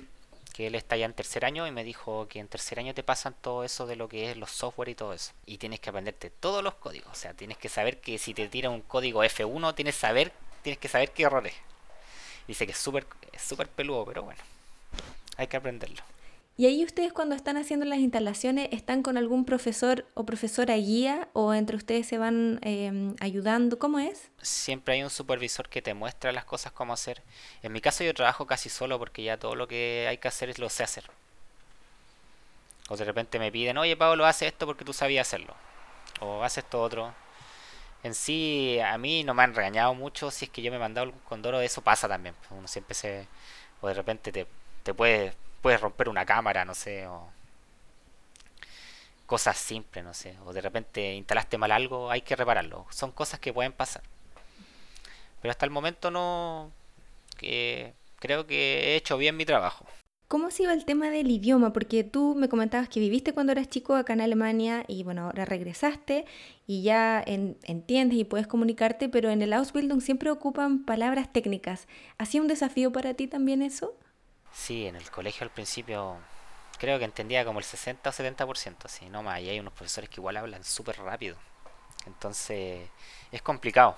que él está ya en tercer año y me dijo que en tercer año te pasan todo eso de lo que es los software y todo eso. Y tienes que aprenderte todos los códigos. O sea, tienes que saber que si te tira un código F1, tienes, saber, tienes que saber qué errores. Dice que es súper es súper peludo, pero bueno, hay que aprenderlo. ¿Y ahí ustedes cuando están haciendo las instalaciones están con algún profesor o profesora guía o entre ustedes se van em, ayudando? ¿Cómo es? Siempre hay un supervisor que te muestra las cosas cómo hacer. En mi caso yo trabajo casi solo porque ya todo lo que hay que hacer es lo sé hacer. O de repente me piden, oye Pablo, hace esto porque tú sabías hacerlo. O hace esto otro. En sí, a mí no me han regañado mucho si es que yo me he mandado algún condoro, eso pasa también. Uno siempre se... O de repente te, te puede puedes romper una cámara, no sé, o cosas simples, no sé, o de repente instalaste mal algo, hay que repararlo. Son cosas que pueden pasar. Pero hasta el momento no que creo que he hecho bien mi trabajo. ¿Cómo ha sido el tema del idioma? Porque tú me comentabas que viviste cuando eras chico acá en Alemania y bueno, ahora regresaste y ya entiendes y puedes comunicarte, pero en el Ausbildung siempre ocupan palabras técnicas. ¿Ha sido un desafío para ti también eso? Sí, en el colegio al principio creo que entendía como el 60 o 70%, sí, no más, y hay unos profesores que igual hablan súper rápido. Entonces es complicado.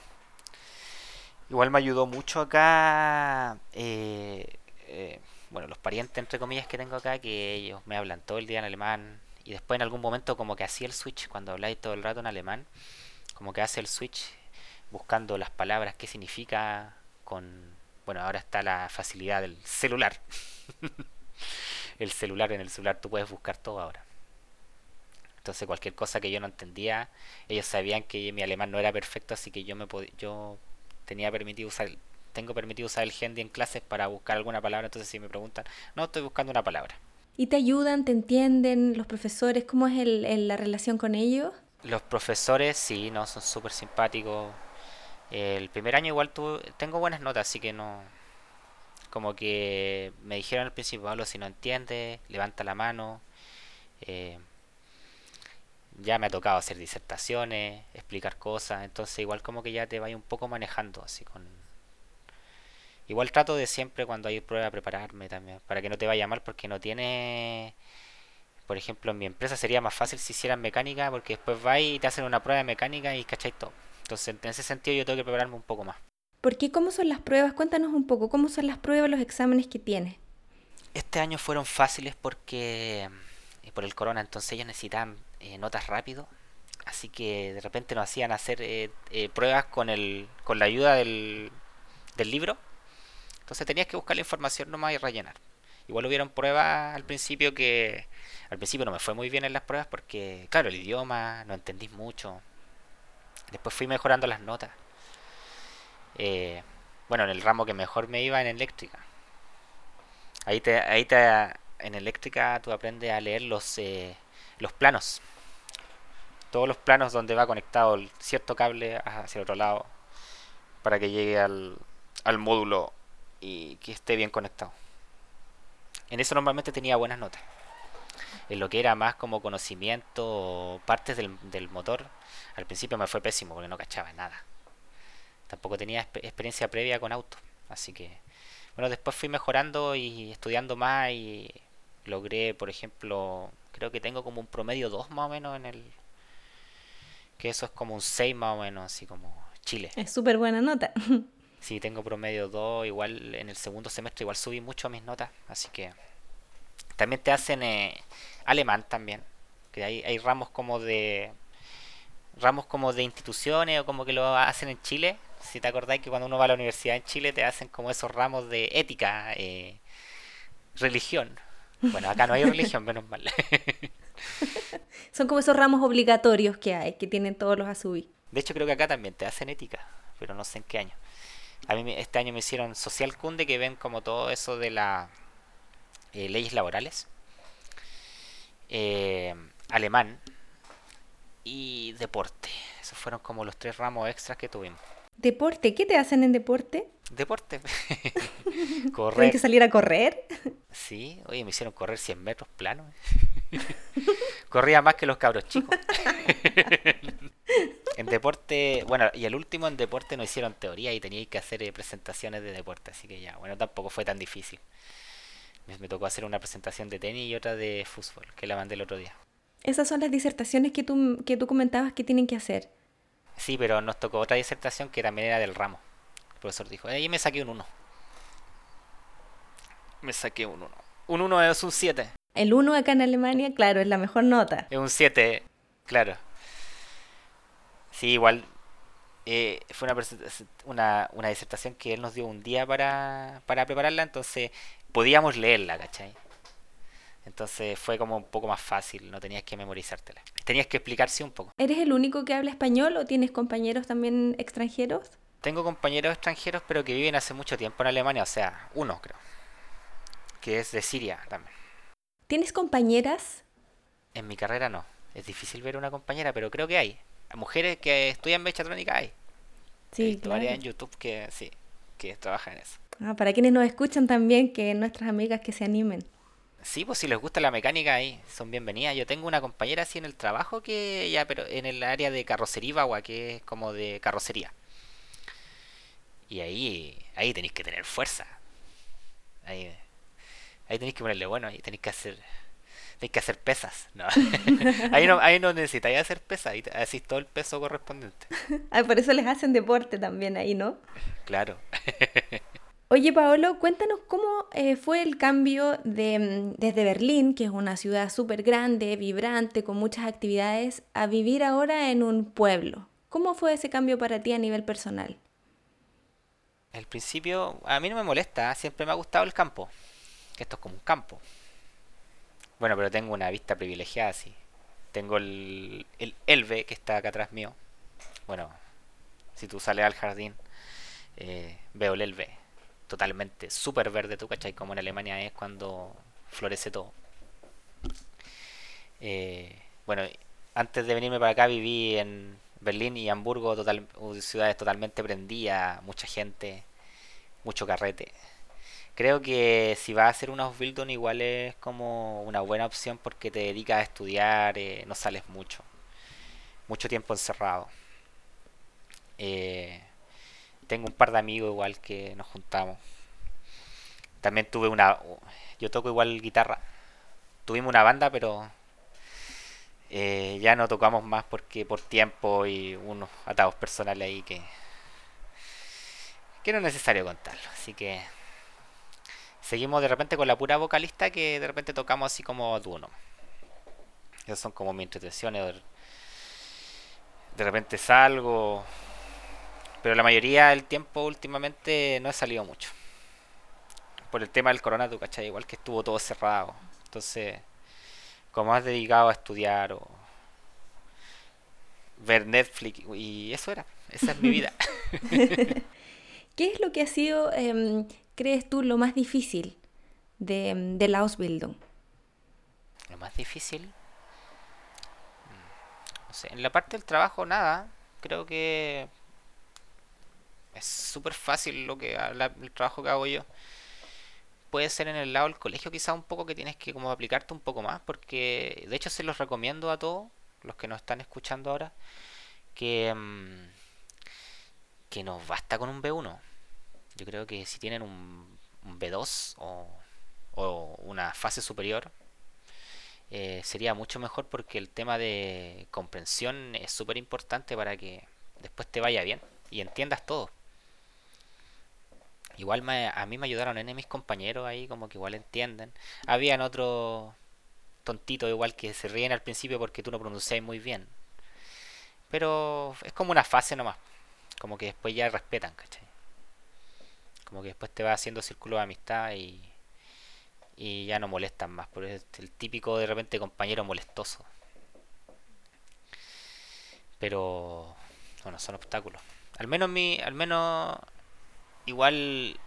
Igual me ayudó mucho acá, eh, eh, bueno, los parientes entre comillas que tengo acá, que ellos me hablan todo el día en alemán, y después en algún momento como que hacía el switch, cuando habláis todo el rato en alemán, como que hace el switch buscando las palabras, qué significa con bueno, ahora está la facilidad del celular. el celular, en el celular tú puedes buscar todo ahora. Entonces cualquier cosa que yo no entendía, ellos sabían que mi alemán no era perfecto, así que yo me yo tenía permitido usar tengo permitido usar el handy en clases para buscar alguna palabra, entonces si me preguntan, no, estoy buscando una palabra. ¿Y te ayudan, te entienden los profesores? ¿Cómo es el, la relación con ellos? Los profesores sí, no, son súper simpáticos, el primer año igual tengo buenas notas, así que no... Como que me dijeron al principio, Pablo, si no entiendes, levanta la mano. Eh, ya me ha tocado hacer disertaciones, explicar cosas, entonces igual como que ya te vaya un poco manejando así con... Igual trato de siempre cuando hay prueba prepararme también, para que no te vaya mal porque no tiene... Por ejemplo, en mi empresa sería más fácil si hicieran mecánica porque después vais y te hacen una prueba de mecánica y cacháis todo. Entonces, en ese sentido yo tengo que prepararme un poco más. ¿Por qué? ¿Cómo son las pruebas? Cuéntanos un poco, ¿cómo son las pruebas, los exámenes que tienes? Este año fueron fáciles porque eh, por el corona, entonces ellos necesitaban eh, notas rápido, así que de repente nos hacían hacer eh, pruebas con el con la ayuda del, del libro. Entonces tenías que buscar la información nomás y rellenar. Igual hubieron pruebas al principio que al principio no me fue muy bien en las pruebas porque, claro, el idioma, no entendí mucho. Después fui mejorando las notas. Eh, bueno, en el ramo que mejor me iba en eléctrica. Ahí te, ahí te, en eléctrica tú aprendes a leer los, eh, los planos. Todos los planos donde va conectado cierto cable hacia el otro lado para que llegue al, al módulo y que esté bien conectado. En eso normalmente tenía buenas notas. En lo que era más como conocimiento, partes del, motor, al principio me fue pésimo porque no cachaba nada. Tampoco tenía experiencia previa con auto. Así que, bueno, después fui mejorando y estudiando más y logré, por ejemplo, creo que tengo como un promedio 2 más o menos en el... Que eso es como un 6 más o menos, así como Chile. Es súper buena nota. Sí, tengo promedio 2, igual en el segundo semestre igual subí mucho mis notas, así que también te hacen eh, alemán también, que hay, hay ramos como de ramos como de instituciones o como que lo hacen en Chile. Si te acordáis que cuando uno va a la universidad en Chile te hacen como esos ramos de ética, eh, religión. Bueno, acá no hay religión, menos mal. Son como esos ramos obligatorios que hay, que tienen todos los ASUBI. De hecho, creo que acá también te hacen ética, pero no sé en qué año. A mí este año me hicieron social cunde, que ven como todo eso de las eh, leyes laborales. Eh, alemán, y deporte. Esos fueron como los tres ramos extras que tuvimos. ¿Deporte? ¿Qué te hacen en deporte? Deporte. correr. ¿Tienes que salir a correr? Sí, oye, me hicieron correr 100 metros plano. Corría más que los cabros chicos. en deporte, bueno, y el último en deporte nos hicieron teoría y teníais que hacer eh, presentaciones de deporte, así que ya, bueno, tampoco fue tan difícil. Me, me tocó hacer una presentación de tenis y otra de fútbol, que la mandé el otro día. Esas son las disertaciones que tú, que tú comentabas que tienen que hacer. Sí, pero nos tocó otra disertación que también era del ramo. El profesor dijo, ahí me saqué un 1. Me saqué un 1. Un 1 es un 7. El 1 acá en Alemania, claro, es la mejor nota. Es un 7, claro. Sí, igual eh, fue una, una, una, disertación que él nos dio un día para, para prepararla, entonces podíamos leerla, ¿cachai? Entonces fue como un poco más fácil, no tenías que memorizártela. Tenías que explicarse un poco. ¿Eres el único que habla español o tienes compañeros también extranjeros? Tengo compañeros extranjeros, pero que viven hace mucho tiempo en Alemania, o sea, uno creo, que es de Siria también. ¿Tienes compañeras? En mi carrera no. Es difícil ver una compañera, pero creo que hay. Mujeres que estudian mechatrónica hay. Sí, claro. en YouTube que sí, que trabajan en eso. Ah, para quienes nos escuchan también, que nuestras amigas que se animen. Sí, pues si les gusta la mecánica ahí, son bienvenidas. Yo tengo una compañera así en el trabajo que ya, pero en el área de carrocería agua, que es como de carrocería. Y ahí, ahí tenéis que tener fuerza. Ahí, ahí tenéis que ponerle bueno, ahí tenéis que hacer, tenéis que hacer pesas. No. ahí no, ahí no necesitáis hacer pesas, ahí hacéis todo el peso correspondiente. ah, por eso les hacen deporte también ahí, ¿no? Claro. Oye, Paolo, cuéntanos cómo eh, fue el cambio de, mm, desde Berlín, que es una ciudad súper grande, vibrante, con muchas actividades, a vivir ahora en un pueblo. ¿Cómo fue ese cambio para ti a nivel personal? Al principio, a mí no me molesta, siempre me ha gustado el campo. Esto es como un campo. Bueno, pero tengo una vista privilegiada, sí. Tengo el, el Elbe, que está acá atrás mío. Bueno, si tú sales al jardín, eh, veo el Elbe totalmente súper verde, ¿tú cachai? Como en Alemania es cuando florece todo. Eh, bueno, antes de venirme para acá viví en Berlín y Hamburgo, total, ciudades totalmente prendidas, mucha gente, mucho carrete. Creo que si vas a hacer un Ausbildung igual es como una buena opción porque te dedicas a estudiar, eh, no sales mucho. Mucho tiempo encerrado. Eh, tengo un par de amigos igual que nos juntamos. También tuve una... Yo toco igual guitarra. Tuvimos una banda, pero eh, ya no tocamos más porque por tiempo y unos atados personales ahí que... Que no es necesario contarlo. Así que... Seguimos de repente con la pura vocalista que de repente tocamos así como dúo. Esas son como mis entretenciones. De repente salgo pero la mayoría del tiempo últimamente no he salido mucho. Por el tema del corona, tú cachai, igual que estuvo todo cerrado. Entonces, como más dedicado a estudiar o ver Netflix y eso era, esa es mi vida. ¿Qué es lo que ha sido, em, crees tú, lo más difícil de, de la Ausbildung? Lo más difícil. mm, No sé, en la parte del trabajo nada. Creo que es súper fácil lo que el trabajo que hago yo. Puede ser en el lado del colegio quizá un poco que tienes que como aplicarte un poco más porque de hecho se los recomiendo a todos los que nos están escuchando ahora que mm, que nos basta con un B1. Yo creo que si tienen un, un B2 o, una fase superior eh, sería mucho mejor porque el tema de comprensión es súper importante para que después te vaya bien y entiendas todo. Igual a mí me ayudaron en mis compañeros ahí, como que igual entienden. Habían otros tontitos igual que se ríen al principio porque tú no pronuncias muy bien. Pero es como una fase nomás. Como que después ya respetan, ¿cachai? Como que después te va haciendo círculo de amistad y, y ya no molestan más. Porque es el típico de repente compañero molestoso. Pero bueno, son obstáculos. Al menos mi, al menos igual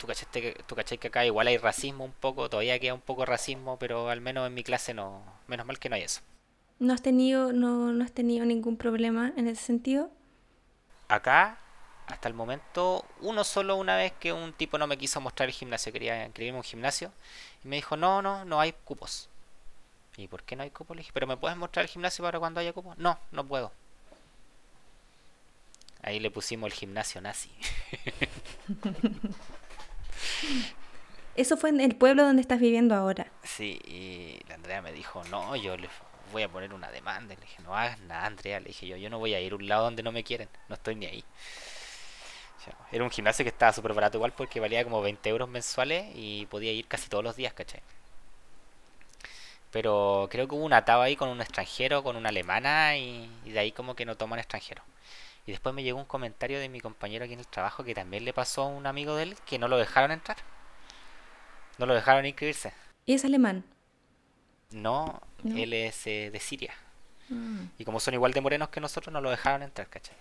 tú cachaste que, tú cachai que acá igual hay racismo un poco, todavía queda un poco racismo, pero al menos en mi clase no, menos mal que no hay eso. ¿No has tenido, no, no has tenido ningún problema en ese sentido? Acá, hasta el momento, uno solo una vez que un tipo no me quiso mostrar el gimnasio, quería inscribirme un gimnasio, y me dijo, no, no, no hay cupos. ¿Y por qué no hay cupos? Le dije, ¿pero me puedes mostrar el gimnasio para cuando haya cupos? No, no puedo. Ahí le pusimos el gimnasio nazi. Eso fue en el pueblo donde estás viviendo ahora. Sí, y la Andrea me dijo, no, yo le voy a poner una demanda. Le dije, no hagas nada, Andrea. Le dije yo, yo no voy a ir a un lado donde no me quieren, no estoy ni ahí. Era un gimnasio que estaba súper barato igual porque valía como 20 euros mensuales y podía ir casi todos los días, ¿cachai? Pero creo que hubo un atado ahí con un extranjero, con una alemana y, y de ahí como que no toman extranjeros. Y después me llegó un comentario de mi compañero aquí en el trabajo que también le pasó a un amigo de él que no lo dejaron entrar. No lo dejaron inscribirse. ¿Y es alemán? No, No. él es eh, de Siria. Mm. Y como son igual de morenos que nosotros, no lo dejaron entrar, ¿cachai?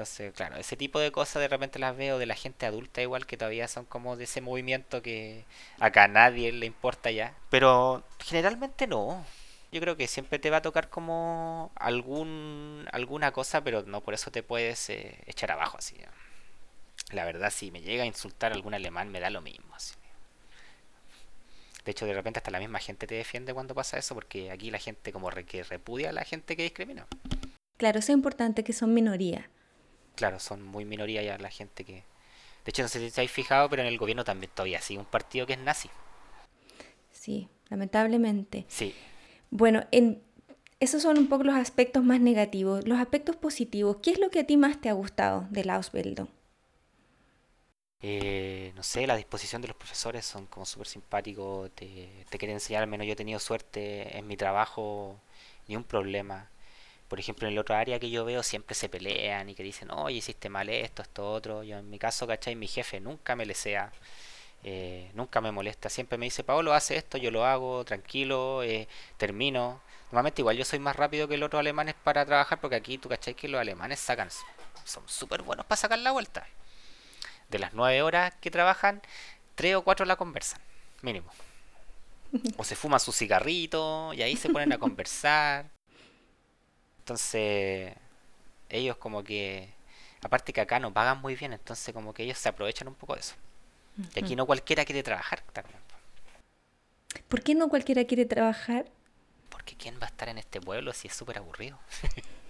Entonces, claro, ese tipo de cosas de repente las veo de la gente adulta igual que todavía son como de ese movimiento que acá a nadie le importa ya. Pero generalmente no. Yo creo que siempre te va a tocar como algún alguna cosa, pero no por eso te puedes eh, echar abajo así. La verdad, si me llega a insultar algún alemán, me da lo mismo. De hecho, de repente hasta la misma gente te defiende cuando pasa eso, porque aquí la gente como que repudia a la gente que discrimina. Claro, eso es importante que son minoría. Claro, son muy minoría ya la gente que... De hecho, no sé si te habéis fijado, pero en el gobierno también todavía sigue un partido que es nazi. Sí, lamentablemente. Sí. Bueno, en, esos son un poco los aspectos más negativos. Los aspectos positivos, ¿qué es lo que a ti más te ha gustado de la Ausbildung? Eh, no sé, la disposición de los profesores son como súper simpáticos, te, te quieren enseñar, al menos yo he tenido suerte en mi trabajo, ni un problema. Por ejemplo, en el otro área que yo veo siempre se pelean y que dicen, oye, hiciste mal esto, esto, otro. Yo en mi caso, ¿cachai? Mi jefe nunca me lesea, eh, nunca me molesta. Siempre me dice, Paolo, hace esto, yo lo hago, tranquilo, eh, termino. Normalmente igual yo soy más rápido que los otros alemanes para trabajar porque aquí tú, ¿cachai? Que los alemanes sacan, son súper buenos para sacar la vuelta de las nueve horas que trabajan, tres o cuatro la conversan, mínimo. O se fuman su cigarrito y ahí se ponen a conversar. Entonces, ellos como que, aparte que acá no pagan muy bien, entonces como que ellos se aprovechan un poco de eso. Y aquí no cualquiera quiere trabajar también. ¿Por qué no cualquiera quiere trabajar? Porque ¿quién va a estar en este pueblo si es súper aburrido?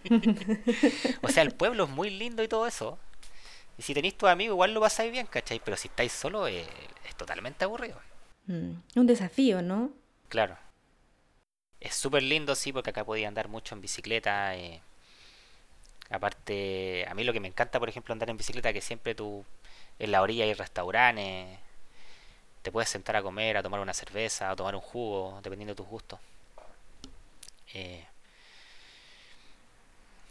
o sea, el pueblo es muy lindo y todo eso. Y si tenéis tus amigos, igual lo pasáis bien, ¿cachai? Pero si estáis solo, eh, es totalmente aburrido. Mm, un desafío, ¿no? Claro. Es súper lindo, sí, porque acá podía andar mucho en bicicleta. eh. Aparte, a mí lo que me encanta, por ejemplo, andar en bicicleta, que siempre tú en la orilla hay restaurantes. Te puedes sentar a comer, a tomar una cerveza, a tomar un jugo, dependiendo de tus gustos. Eh,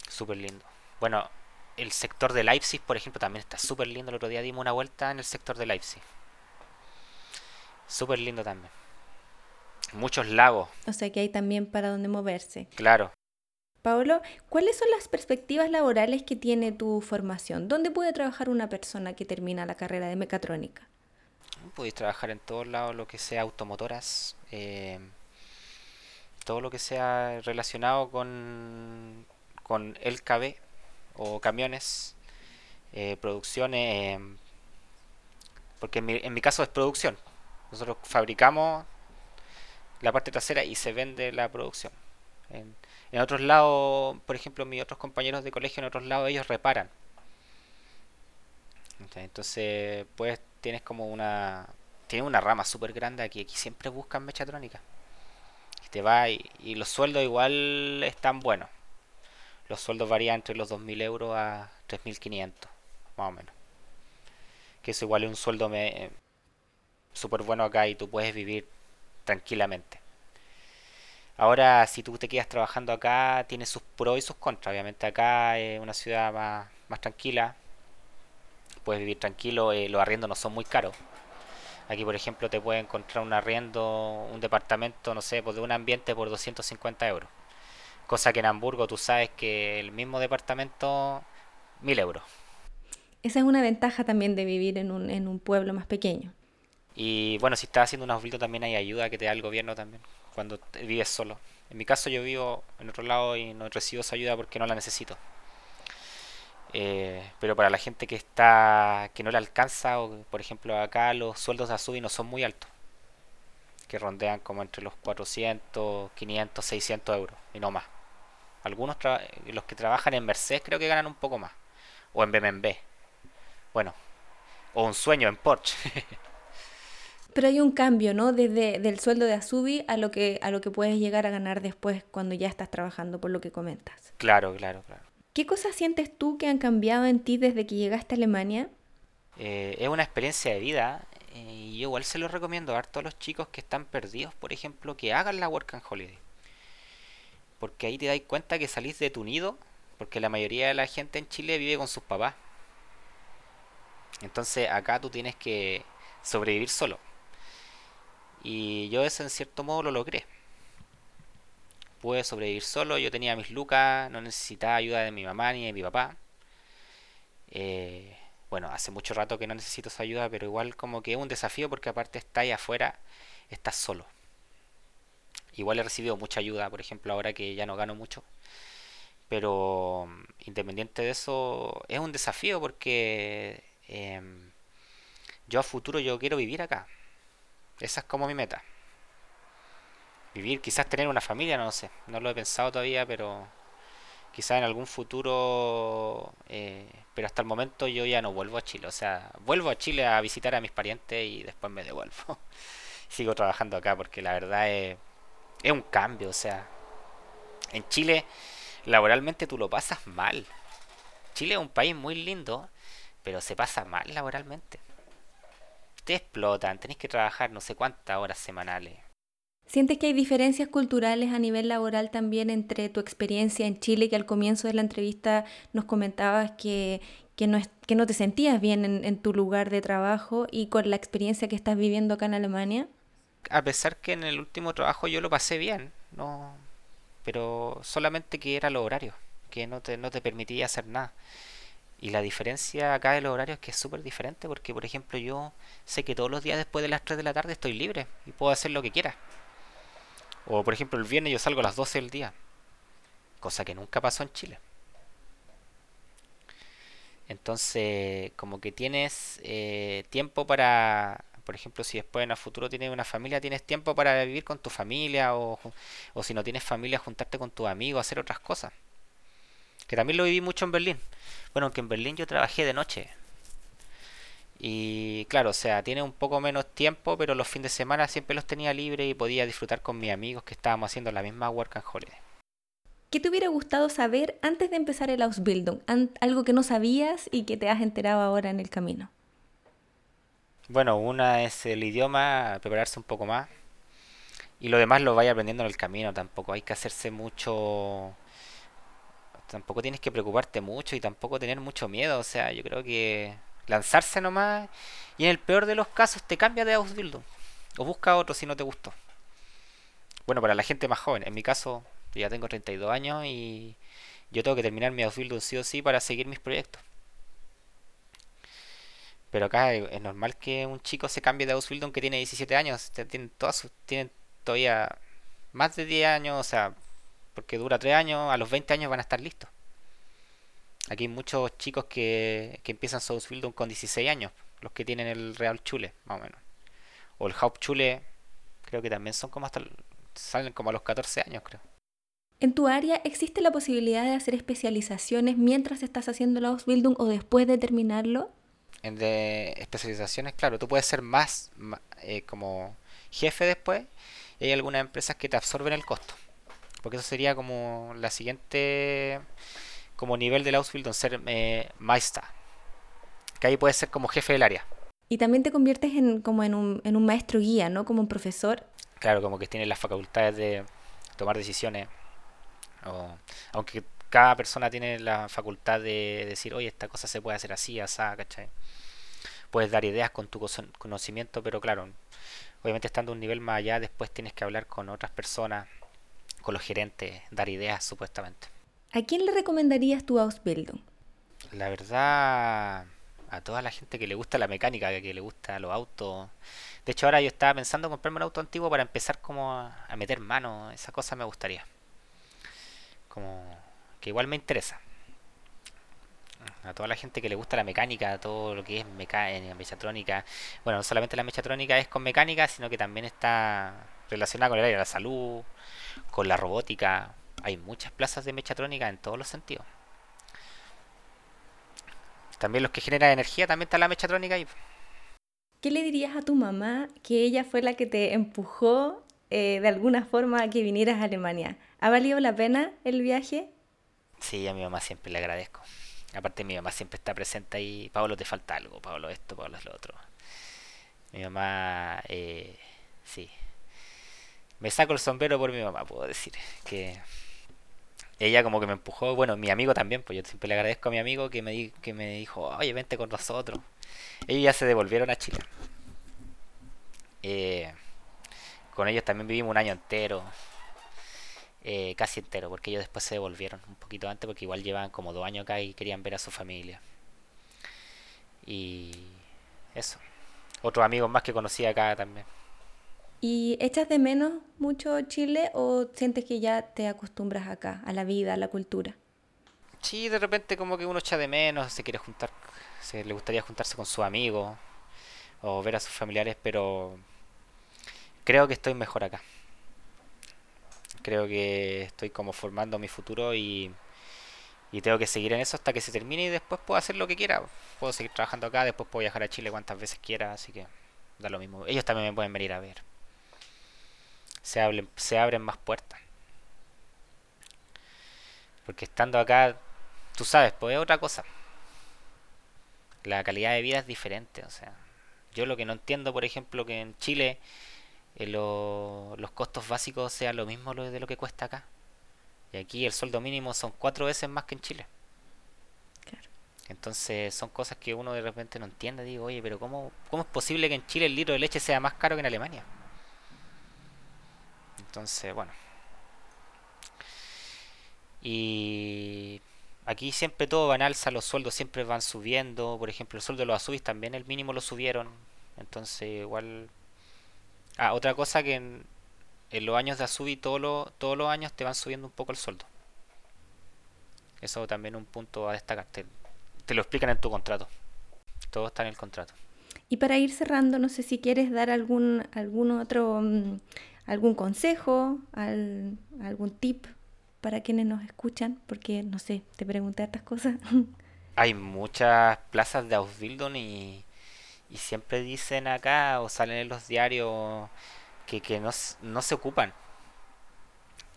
súper lindo. Bueno, el sector de Leipzig, por ejemplo, también está súper lindo. El otro día dimos una vuelta en el sector de Leipzig. Súper lindo también. Muchos lagos, O sea que hay también para dónde moverse. claro. Paolo, ¿cuáles son las perspectivas laborales que tiene tu formación? ¿Dónde puede trabajar una persona que termina la carrera de mecatrónica? Puedes trabajar en todos lados, lo que sea automotoras, eh, todo lo que sea relacionado con, con el KB o camiones, eh, producciones, porque en mi, en mi caso es producción. Nosotros fabricamos la parte trasera y se vende la producción. En, otros lados, por ejemplo, mis otros compañeros de colegio, en otros lados ellos reparan. Entonces, pues tienes como una... Tiene una rama súper grande aquí. Aquí siempre buscan mechatrónica. Y te va y, los sueldos igual están buenos. Los sueldos varían entre los 2.000 euros a 3.500, más o menos. Que eso igual es un sueldo me, súper bueno acá y tú puedes vivir tranquilamente. Ahora, si tú te quedas trabajando acá, tiene sus pros y sus contras. Obviamente acá es una ciudad más, más tranquila, puedes vivir tranquilo, eh, los arriendos no son muy caros. Aquí, por ejemplo, te puedes encontrar un arriendo, un departamento, no sé, pues de un ambiente por 250 euros. Cosa que en Hamburgo tú sabes que el mismo departamento, 1000 euros. Esa es una ventaja también de vivir en un, en un pueblo más pequeño. Y bueno, si estás haciendo un auxilio también hay ayuda que te da el gobierno también cuando vives solo. En mi caso yo vivo en otro lado y no recibo esa ayuda porque no la necesito. Eh, pero para la gente que está que no le alcanza, o por ejemplo acá los sueldos de Azubi no son muy altos, que rondean como entre los 400, 500, 600 euros y no más. Algunos los que trabajan en Mercedes creo que ganan un poco más, o en BMW. Bueno, o un sueño en Porsche. Pero hay un cambio, ¿no? Desde del sueldo de Azubi a lo que a lo que puedes llegar a ganar después cuando ya estás trabajando, por lo que comentas. Claro, claro, claro. ¿Qué cosas sientes tú que han cambiado en ti desde que llegaste a Alemania? Eh, es una experiencia de vida eh, y yo igual se lo recomiendo a todos los chicos que están perdidos, por ejemplo, que hagan la Work and Holiday. Porque ahí te das cuenta que salís de tu nido, porque la mayoría de la gente en Chile vive con sus papás. Entonces acá tú tienes que sobrevivir solo. Y yo eso en cierto modo lo logré. Pude sobrevivir solo, yo tenía mis lucas, no necesitaba ayuda de mi mamá ni de mi papá. Eh, bueno, hace mucho rato que no necesito esa ayuda, pero igual como que es un desafío porque aparte está ahí afuera, estás solo. Igual he recibido mucha ayuda, por ejemplo, ahora que ya no gano mucho. Pero independiente de eso, es un desafío porque em, yo a futuro yo quiero vivir acá. Esa es como mi meta. Vivir, quizás tener una familia, no lo sé. No lo he pensado todavía, pero quizás en algún futuro. Eh, pero hasta el momento yo ya no vuelvo a Chile. O sea, vuelvo a Chile a visitar a mis parientes y después me devuelvo. Sigo trabajando acá porque la verdad es, es un cambio. O sea, en Chile laboralmente tú lo pasas mal. Chile es un país muy lindo, pero se pasa mal laboralmente te explotan, tenés que trabajar no sé cuántas horas semanales. ¿Sientes que hay diferencias culturales a nivel laboral también entre tu experiencia en Chile, que al comienzo de la entrevista nos comentabas que, que, no, que no te sentías bien en, en, tu lugar de trabajo y con la experiencia que estás viviendo acá en Alemania? A pesar que en el último trabajo yo lo pasé bien, no, pero solamente que era lo horario, que no te, no te permitía hacer nada. Y la diferencia acá de los horarios es que es súper diferente porque, por ejemplo, yo sé que todos los días después de las 3 de la tarde estoy libre y puedo hacer lo que quiera. O, por ejemplo, el viernes yo salgo a las 12 del día. Cosa que nunca pasó en Chile. Entonces, como que tienes eh, tiempo para, por ejemplo, si después en el futuro tienes una familia, tienes tiempo para vivir con tu familia o, o si no tienes familia, juntarte con tus amigos, hacer otras cosas. Que también lo viví mucho en Berlín. Bueno, aunque en Berlín yo trabajé de noche. Y claro, o sea, tiene un poco menos tiempo, pero los fines de semana siempre los tenía libres y podía disfrutar con mis amigos que estábamos haciendo la misma Work and Holiday. ¿Qué te hubiera gustado saber antes de empezar el Ausbildung? Algo que no sabías y que te has enterado ahora en el camino. Bueno, una es el idioma, prepararse un poco más. Y lo demás lo vaya aprendiendo en el camino tampoco. Hay que hacerse mucho tampoco tienes que preocuparte mucho y tampoco tener mucho miedo. O sea, yo creo que lanzarse nomás y en el peor de los casos te cambia de Ausbildung o busca otro si no te gustó. Bueno, para la gente más joven, en mi caso ya tengo 32 años y yo tengo que terminar mi Ausbildung sí o sí para seguir mis proyectos. Pero acá es normal que un chico se cambie de Ausbildung que tiene 17 años. Tienen, todas tienen todavía más de 10 años, o sea, porque dura 3 años, a los 20 años van a estar listos. Aquí hay muchos chicos que, que empiezan su Ausbildung con 16 años, los que tienen el Real Chule, más o menos. O el Hauptschule, creo que también son como hasta, salen como a los 14 años, creo. ¿En tu área existe la posibilidad de hacer especializaciones mientras estás haciendo la Ausbildung o después de terminarlo? En de especializaciones, claro, tú puedes ser más, eh, como jefe después y hay algunas empresas que te absorben el costo. Porque eso sería como la siguiente como nivel del Ausbildung, ser eh, Meister. Que ahí puedes ser como jefe del área. Y también te conviertes en, como en un, en un maestro guía, ¿no? Como un profesor. Claro, como que tienes las facultades de tomar decisiones. O, aunque cada persona tiene la facultad de decir, oye, esta cosa se puede hacer así, así, ¿cachai? Puedes dar ideas con tu conocimiento, pero claro, obviamente estando un nivel más allá, después tienes que hablar con otras personas, con los gerentes, dar ideas supuestamente. ¿A quién le recomendarías tu Ausbildung? La verdad, a toda la gente que le gusta la mecánica, que le gusta los autos. De hecho, ahora yo estaba pensando en comprarme un auto antiguo para empezar como a meter mano. Esa cosa me gustaría. Como que igual me interesa. A toda la gente que le gusta la mecánica, todo lo que es mecánica, mechatrónica. Bueno, no solamente la mechatrónica es con mecánica, sino que también está relacionada con el área de la salud, con la robótica, hay muchas plazas de mechatrónica en todos los sentidos. También los que generan energía, también está la mechatrónica ahí. ¿Qué le dirías a tu mamá que ella fue la que te empujó eh, de alguna forma a que vinieras a Alemania? ¿Ha valido la pena el viaje? Sí, a mi mamá siempre le agradezco. Aparte mi mamá siempre está presente ahí. Pablo, te falta algo. Pablo esto, Pablo es lo otro. Mi mamá, eh, sí. Me saco el sombrero por mi mamá, puedo decir. Que ella como que me empujó, bueno, mi amigo también, pues yo siempre le agradezco a mi amigo que me, di, que me dijo, oye, vente con nosotros. Ellos ya se devolvieron a Chile. Eh, con ellos también vivimos un año entero, eh, casi entero, porque ellos después se devolvieron un poquito antes, porque igual llevaban como dos años acá y querían ver a su familia. Y eso. Otros amigos más que conocí acá también. ¿Y echas de menos mucho Chile o sientes que ya te acostumbras acá, a la vida, a la cultura? Sí, de repente como que uno echa de menos, se quiere juntar, se le gustaría juntarse con sus amigos o ver a sus familiares, pero creo que estoy mejor acá. Creo que estoy como formando mi futuro y, y tengo que seguir en eso hasta que se termine y después puedo hacer lo que quiera. Puedo seguir trabajando acá, después puedo viajar a Chile cuantas veces quiera, así que da lo mismo. Ellos también me pueden venir a ver se, abren, se abren más puertas. Porque estando acá, tú sabes, pues es otra cosa. La calidad de vida es diferente. O sea, yo lo que no entiendo, por ejemplo, que en Chile eh, los costos básicos sean lo mismo de lo que cuesta acá. Y aquí el sueldo mínimo son cuatro veces más que en Chile. Entonces son cosas que uno de repente no entiende. Digo, oye, pero ¿cómo, ¿cómo es posible que en Chile el litro de leche sea más caro que en Alemania? Entonces, bueno. Y aquí siempre todo va en alza, los sueldos siempre van subiendo. Por ejemplo, el sueldo de los Azubis también el mínimo lo subieron. Entonces, igual. Ah, otra cosa que en, los años de Azubi todos todos los años te van subiendo un poco el sueldo. Eso también es un punto a destacar. Te, te lo explican en tu contrato. Todo está en el contrato. Y para ir cerrando, no sé si quieres dar algún, algún otro mm, algún consejo, algún tip para quienes nos escuchan, porque no sé, te pregunté estas cosas. Hay muchas plazas de Ausbildung y, y siempre dicen acá o salen en los diarios que, que no, no se ocupan.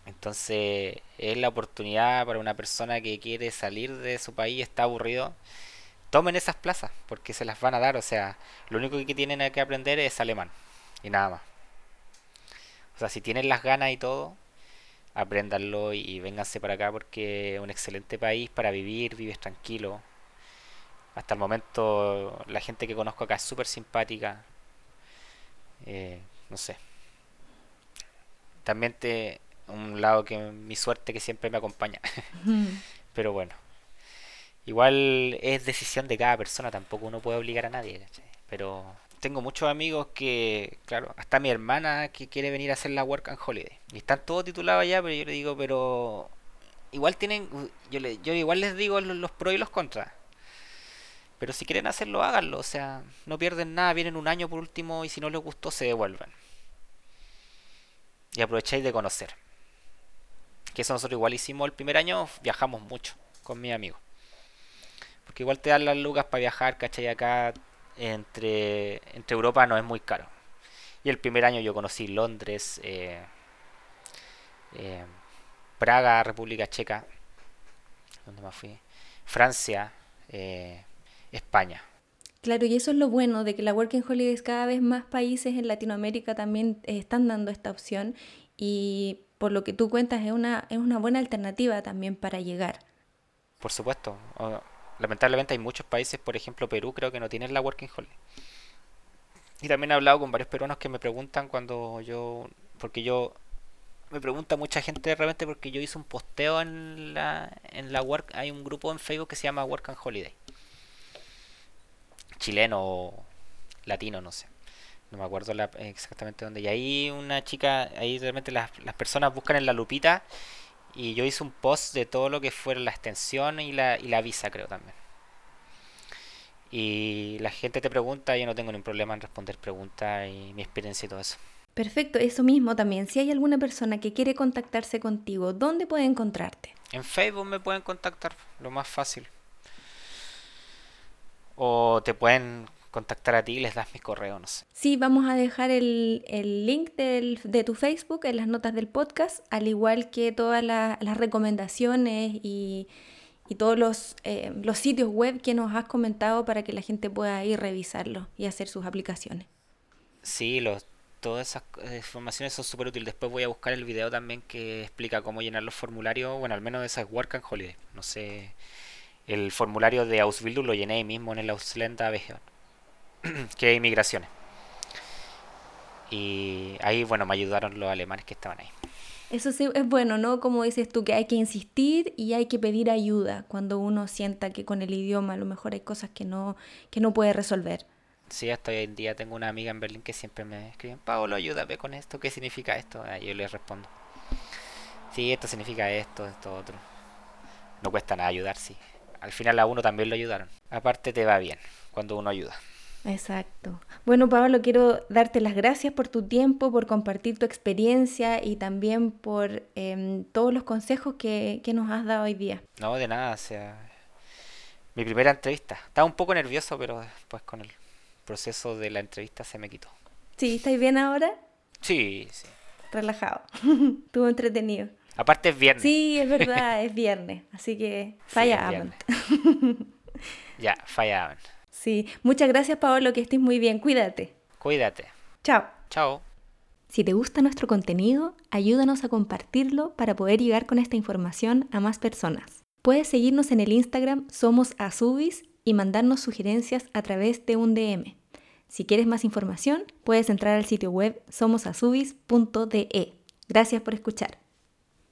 Entonces es la oportunidad para una persona que quiere salir de su país, está aburrido, tomen esas plazas porque se las van a dar. O sea, lo único que tienen que aprender es alemán y nada más. Sea, si tienen las ganas y todo, apréndanlo y, vénganse para acá porque es un excelente país para vivir, vives tranquilo. Hasta el momento la gente que conozco acá es súper simpática. Eh, no sé. También te un lado que mi suerte que siempre me acompaña. Pero bueno, igual es decisión de cada persona, tampoco uno puede obligar a nadie. Pero tengo muchos amigos que, claro, hasta mi hermana que quiere venir a hacer la Work and Holiday. Y están todos titulados allá, pero yo le digo, pero igual tienen, yo, le, yo igual les digo los, pros y los contras. Pero si quieren hacerlo, háganlo. O sea, no pierden nada, vienen un año por último y si no les gustó, se devuelven. Y aprovecháis de conocer. Que eso nosotros igual hicimos el primer año, viajamos mucho con mis amigos. Porque igual te dan las lucas para viajar, ¿cachai? Acá entre, entre Europa no es muy caro. Y el primer año yo conocí Londres, eh, eh, Praga, República Checa, ¿dónde más fui? Francia, eh, España. Claro, y eso es lo bueno de que la Working Holidays cada vez más países en Latinoamérica también están dando esta opción y por lo que tú cuentas es una, es una buena alternativa también para llegar. Por supuesto lamentablemente hay muchos países, por ejemplo Perú, creo que no tienen la Working Holiday. Y también he hablado con varios peruanos que me preguntan cuando yo, porque yo, me pregunta mucha gente de repente porque yo hice un posteo en la, en la Work, hay un grupo en Facebook que se llama Work and Holiday. Chileno o latino, no sé. No me acuerdo exactamente dónde. Y ahí una chica, ahí realmente las, las personas buscan en la lupita y yo hice un post de todo lo que fuera la extensión y la, y la visa, creo también. Y la gente te pregunta, yo no tengo ningún problema en responder preguntas y mi experiencia y todo eso. Perfecto, eso mismo también. Si hay alguna persona que quiere contactarse contigo, ¿dónde puede encontrarte? En Facebook me pueden contactar, lo más fácil. O te pueden contactar a ti y les das mi correo, no sé. Sí, vamos a dejar el, link de tu Facebook en las notas del podcast, al igual que todas las recomendaciones y, todos los, eh, los sitios web que nos has comentado para que la gente pueda ir revisarlo y hacer sus aplicaciones. Sí, los, todas esas eh, informaciones son súper útiles. Después voy a buscar el video también que explica cómo llenar los formularios, bueno, al menos de esas Work and Holiday. No sé, el formulario de Ausbildung lo llené ahí mismo en el Ausländer que hay inmigraciones. Y ahí, bueno, me ayudaron los alemanes que estaban ahí. Eso sí es bueno, ¿no? Como dices tú, que hay que insistir y hay que pedir ayuda cuando uno sienta que con el idioma a lo mejor hay cosas que no, que no puede resolver. Sí, hasta hoy en día tengo una amiga en Berlín que siempre me escribe, Pablo, ayúdame con esto, ¿qué significa esto? Y yo le respondo, sí, esto significa esto, esto, otro. No cuesta nada ayudar, sí. Al final a uno también lo ayudaron. Aparte te va bien cuando uno ayuda. Exacto. Bueno, Pablo, quiero darte las gracias por tu tiempo, por compartir tu experiencia y también por em, todos los consejos que, nos has dado hoy día. No, de nada, o sea, mi primera entrevista. Estaba un poco nervioso, pero después con el proceso de la entrevista se me quitó. ¿Sí? ¿Estáis bien ahora? Sí, sí. Relajado. Estuvo entretenido. Aparte es viernes. Sí, es verdad, es viernes. Así que falla ya, falla Sí, muchas gracias Paolo, que estés muy bien, cuídate. Cuídate. Chao. Chao. Si te gusta nuestro contenido, ayúdanos a compartirlo para poder llegar con esta información a más personas. Puedes seguirnos en el Instagram Somos Azubis y mandarnos sugerencias a través de un DM. Si quieres más información, puedes entrar al sitio web somosazubis.de. Gracias por escuchar.